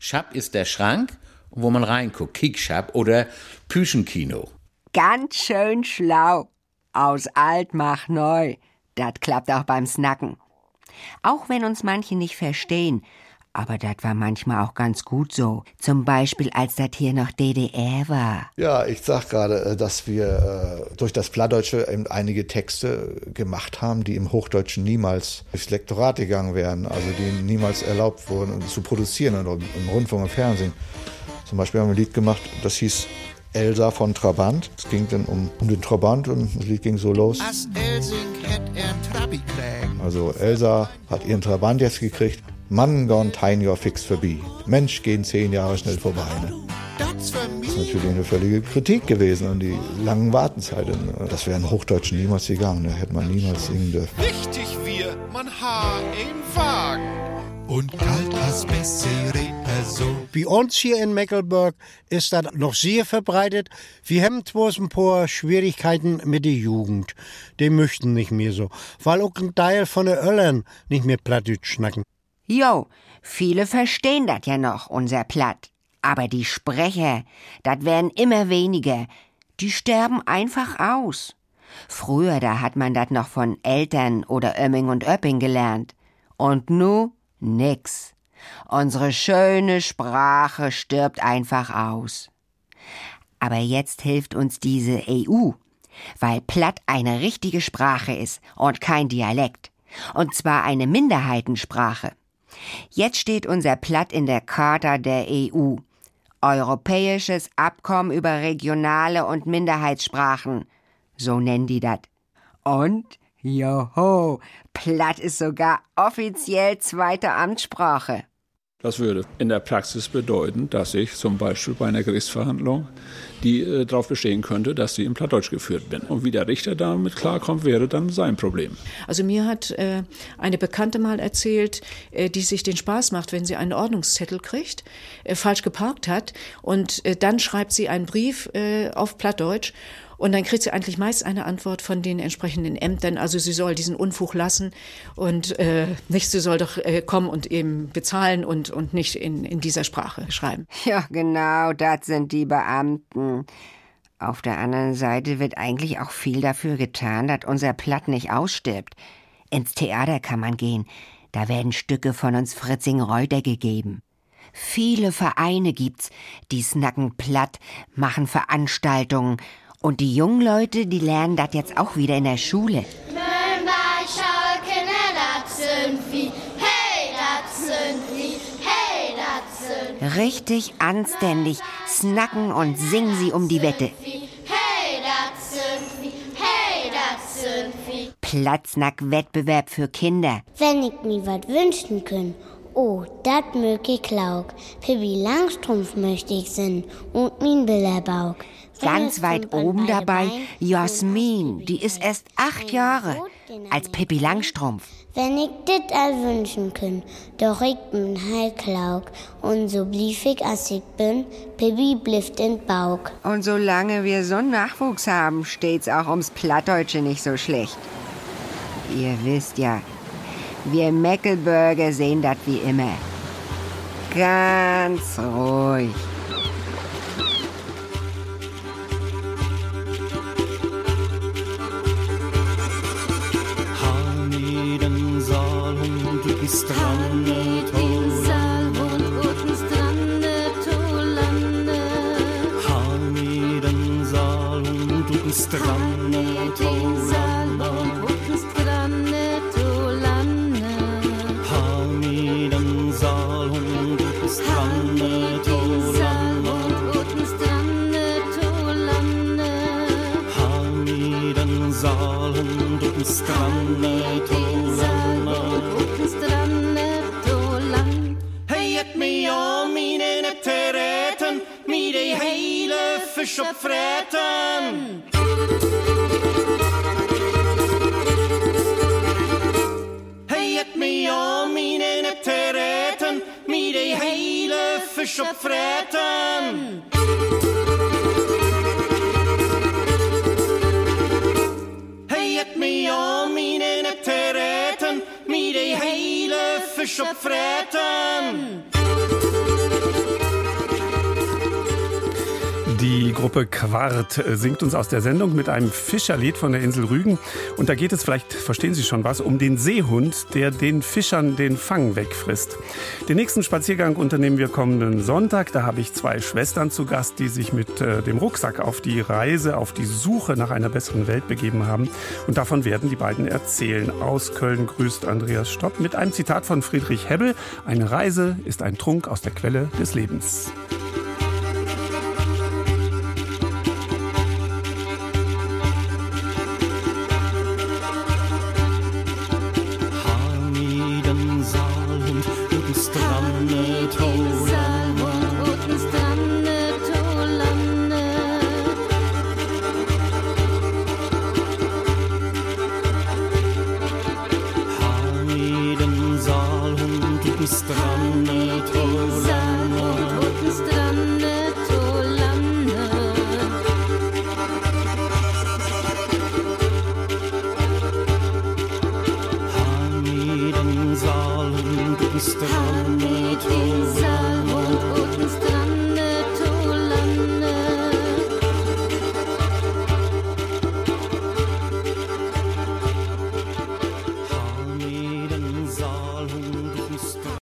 Schap ist der Schrank, wo man reinguckt. Kickschap oder Püschenkino. Ganz schön schlau. Aus alt mach neu. Das klappt auch beim Snacken. Auch wenn uns manche nicht verstehen, aber das war manchmal auch ganz gut so. Zum Beispiel, als das hier noch DDR war. Ja, ich sag gerade, äh, dass wir äh, durch das Plattdeutsche eben einige Texte gemacht haben, die im Hochdeutschen niemals durchs Lektorat gegangen wären, also die niemals erlaubt wurden zu produzieren im Rundfunk und Fernsehen. Zum Beispiel haben wir ein Lied gemacht, das hieß Elsa von Trabant. Es ging dann um, um den Trabant und das Lied ging so los. Also Elsa hat ihren Trabant jetzt gekriegt Mann gone time your fix vorbei. Mensch, gehen zehn Jahre schnell vorbei. Ne? Das ist natürlich eine völlige Kritik gewesen an die langen Wartenzeiten. Das wäre in Hochdeutschen niemals gegangen. Da ne? hätte man niemals singen dürfen. Wichtig wir, man ha im Wagen. Und kalt als bessere Person. Bei uns hier in Mecklenburg ist das noch sehr verbreitet. Wir haben zwar ein paar Schwierigkeiten mit der Jugend. Die möchten nicht mehr so. Weil auch ein Teil von den Öllern nicht mehr Plattdeutsch schnacken. Jo, viele verstehen das ja noch, unser Platt. Aber die Sprecher, das werden immer weniger. Die sterben einfach aus. Früher, da hat man das noch von Eltern oder Ömming und Öpping gelernt. Und nu nix. Unsere schöne Sprache stirbt einfach aus. Aber jetzt hilft uns diese EU, weil Platt eine richtige Sprache ist und kein Dialekt. Und zwar eine Minderheitensprache. Jetzt steht unser Platt in der Charta der EU. Europäisches Abkommen über regionale und Minderheitssprachen. So nennen die das. Und, joho, Platt ist sogar offiziell zweite Amtssprache. Das würde in der Praxis bedeuten, dass ich zum Beispiel bei einer Gerichtsverhandlung die äh, darauf bestehen könnte, dass sie in Plattdeutsch geführt bin. Und wie der Richter damit klarkommt, wäre dann sein Problem. Also mir hat äh, eine Bekannte mal erzählt, äh, die sich den Spaß macht, wenn sie einen Ordnungszettel kriegt, äh, falsch geparkt hat und äh, dann schreibt sie einen Brief äh, auf Plattdeutsch und dann kriegt sie eigentlich meist eine Antwort von den entsprechenden Ämtern. Also sie soll diesen Unfug lassen und äh, nicht, sie soll doch äh, kommen und eben bezahlen und, und nicht in, in dieser Sprache schreiben. Ja, genau, das sind die Beamten. Auf der anderen Seite wird eigentlich auch viel dafür getan, dass unser Platt nicht ausstirbt. Ins Theater kann man gehen. Da werden Stücke von uns Fritzing-Reuter gegeben. Viele Vereine gibt's, die snacken platt, machen Veranstaltungen und die jungen Leute, die lernen das jetzt auch wieder in der Schule. Richtig anständig snacken und singen sie um die Wette. Platznack-Wettbewerb für Kinder. Wenn ich mir was wünschen könnte, oh, dat mög ich laug. Pippi Langstrumpf möchte ich sinn und min Billerbaug. Ganz weit oben dabei Jasmin, die ist erst acht Jahre, als Pippi Langstrumpf. Wenn ich dit all wünschen könnt, doch ich bin heilklaug und so blieb ich, als ich bin, Pippi blifft in Bauch. Und solange wir so einen Nachwuchs haben, steht's auch ums Plattdeutsche nicht so schlecht. Ihr wisst ja, wir Meckelburger sehen das wie immer. Ganz ruhig. Hamiden Salhund guten Strande guten Strande Tolande Hamiden Salhund guten Strande Gruppe Quart singt uns aus der Sendung mit einem Fischerlied von der Insel Rügen. Und da geht es, vielleicht verstehen Sie schon was, um den Seehund, der den Fischern den Fang wegfrisst. Den nächsten Spaziergang unternehmen wir kommenden Sonntag. Da habe ich zwei Schwestern zu Gast, die sich mit äh, dem Rucksack auf die Reise, auf die Suche nach einer besseren Welt begeben haben. Und davon werden die beiden erzählen. Aus Köln grüßt Andreas Stopp mit einem Zitat von Friedrich Hebbel. Eine Reise ist ein Trunk aus der Quelle des Lebens.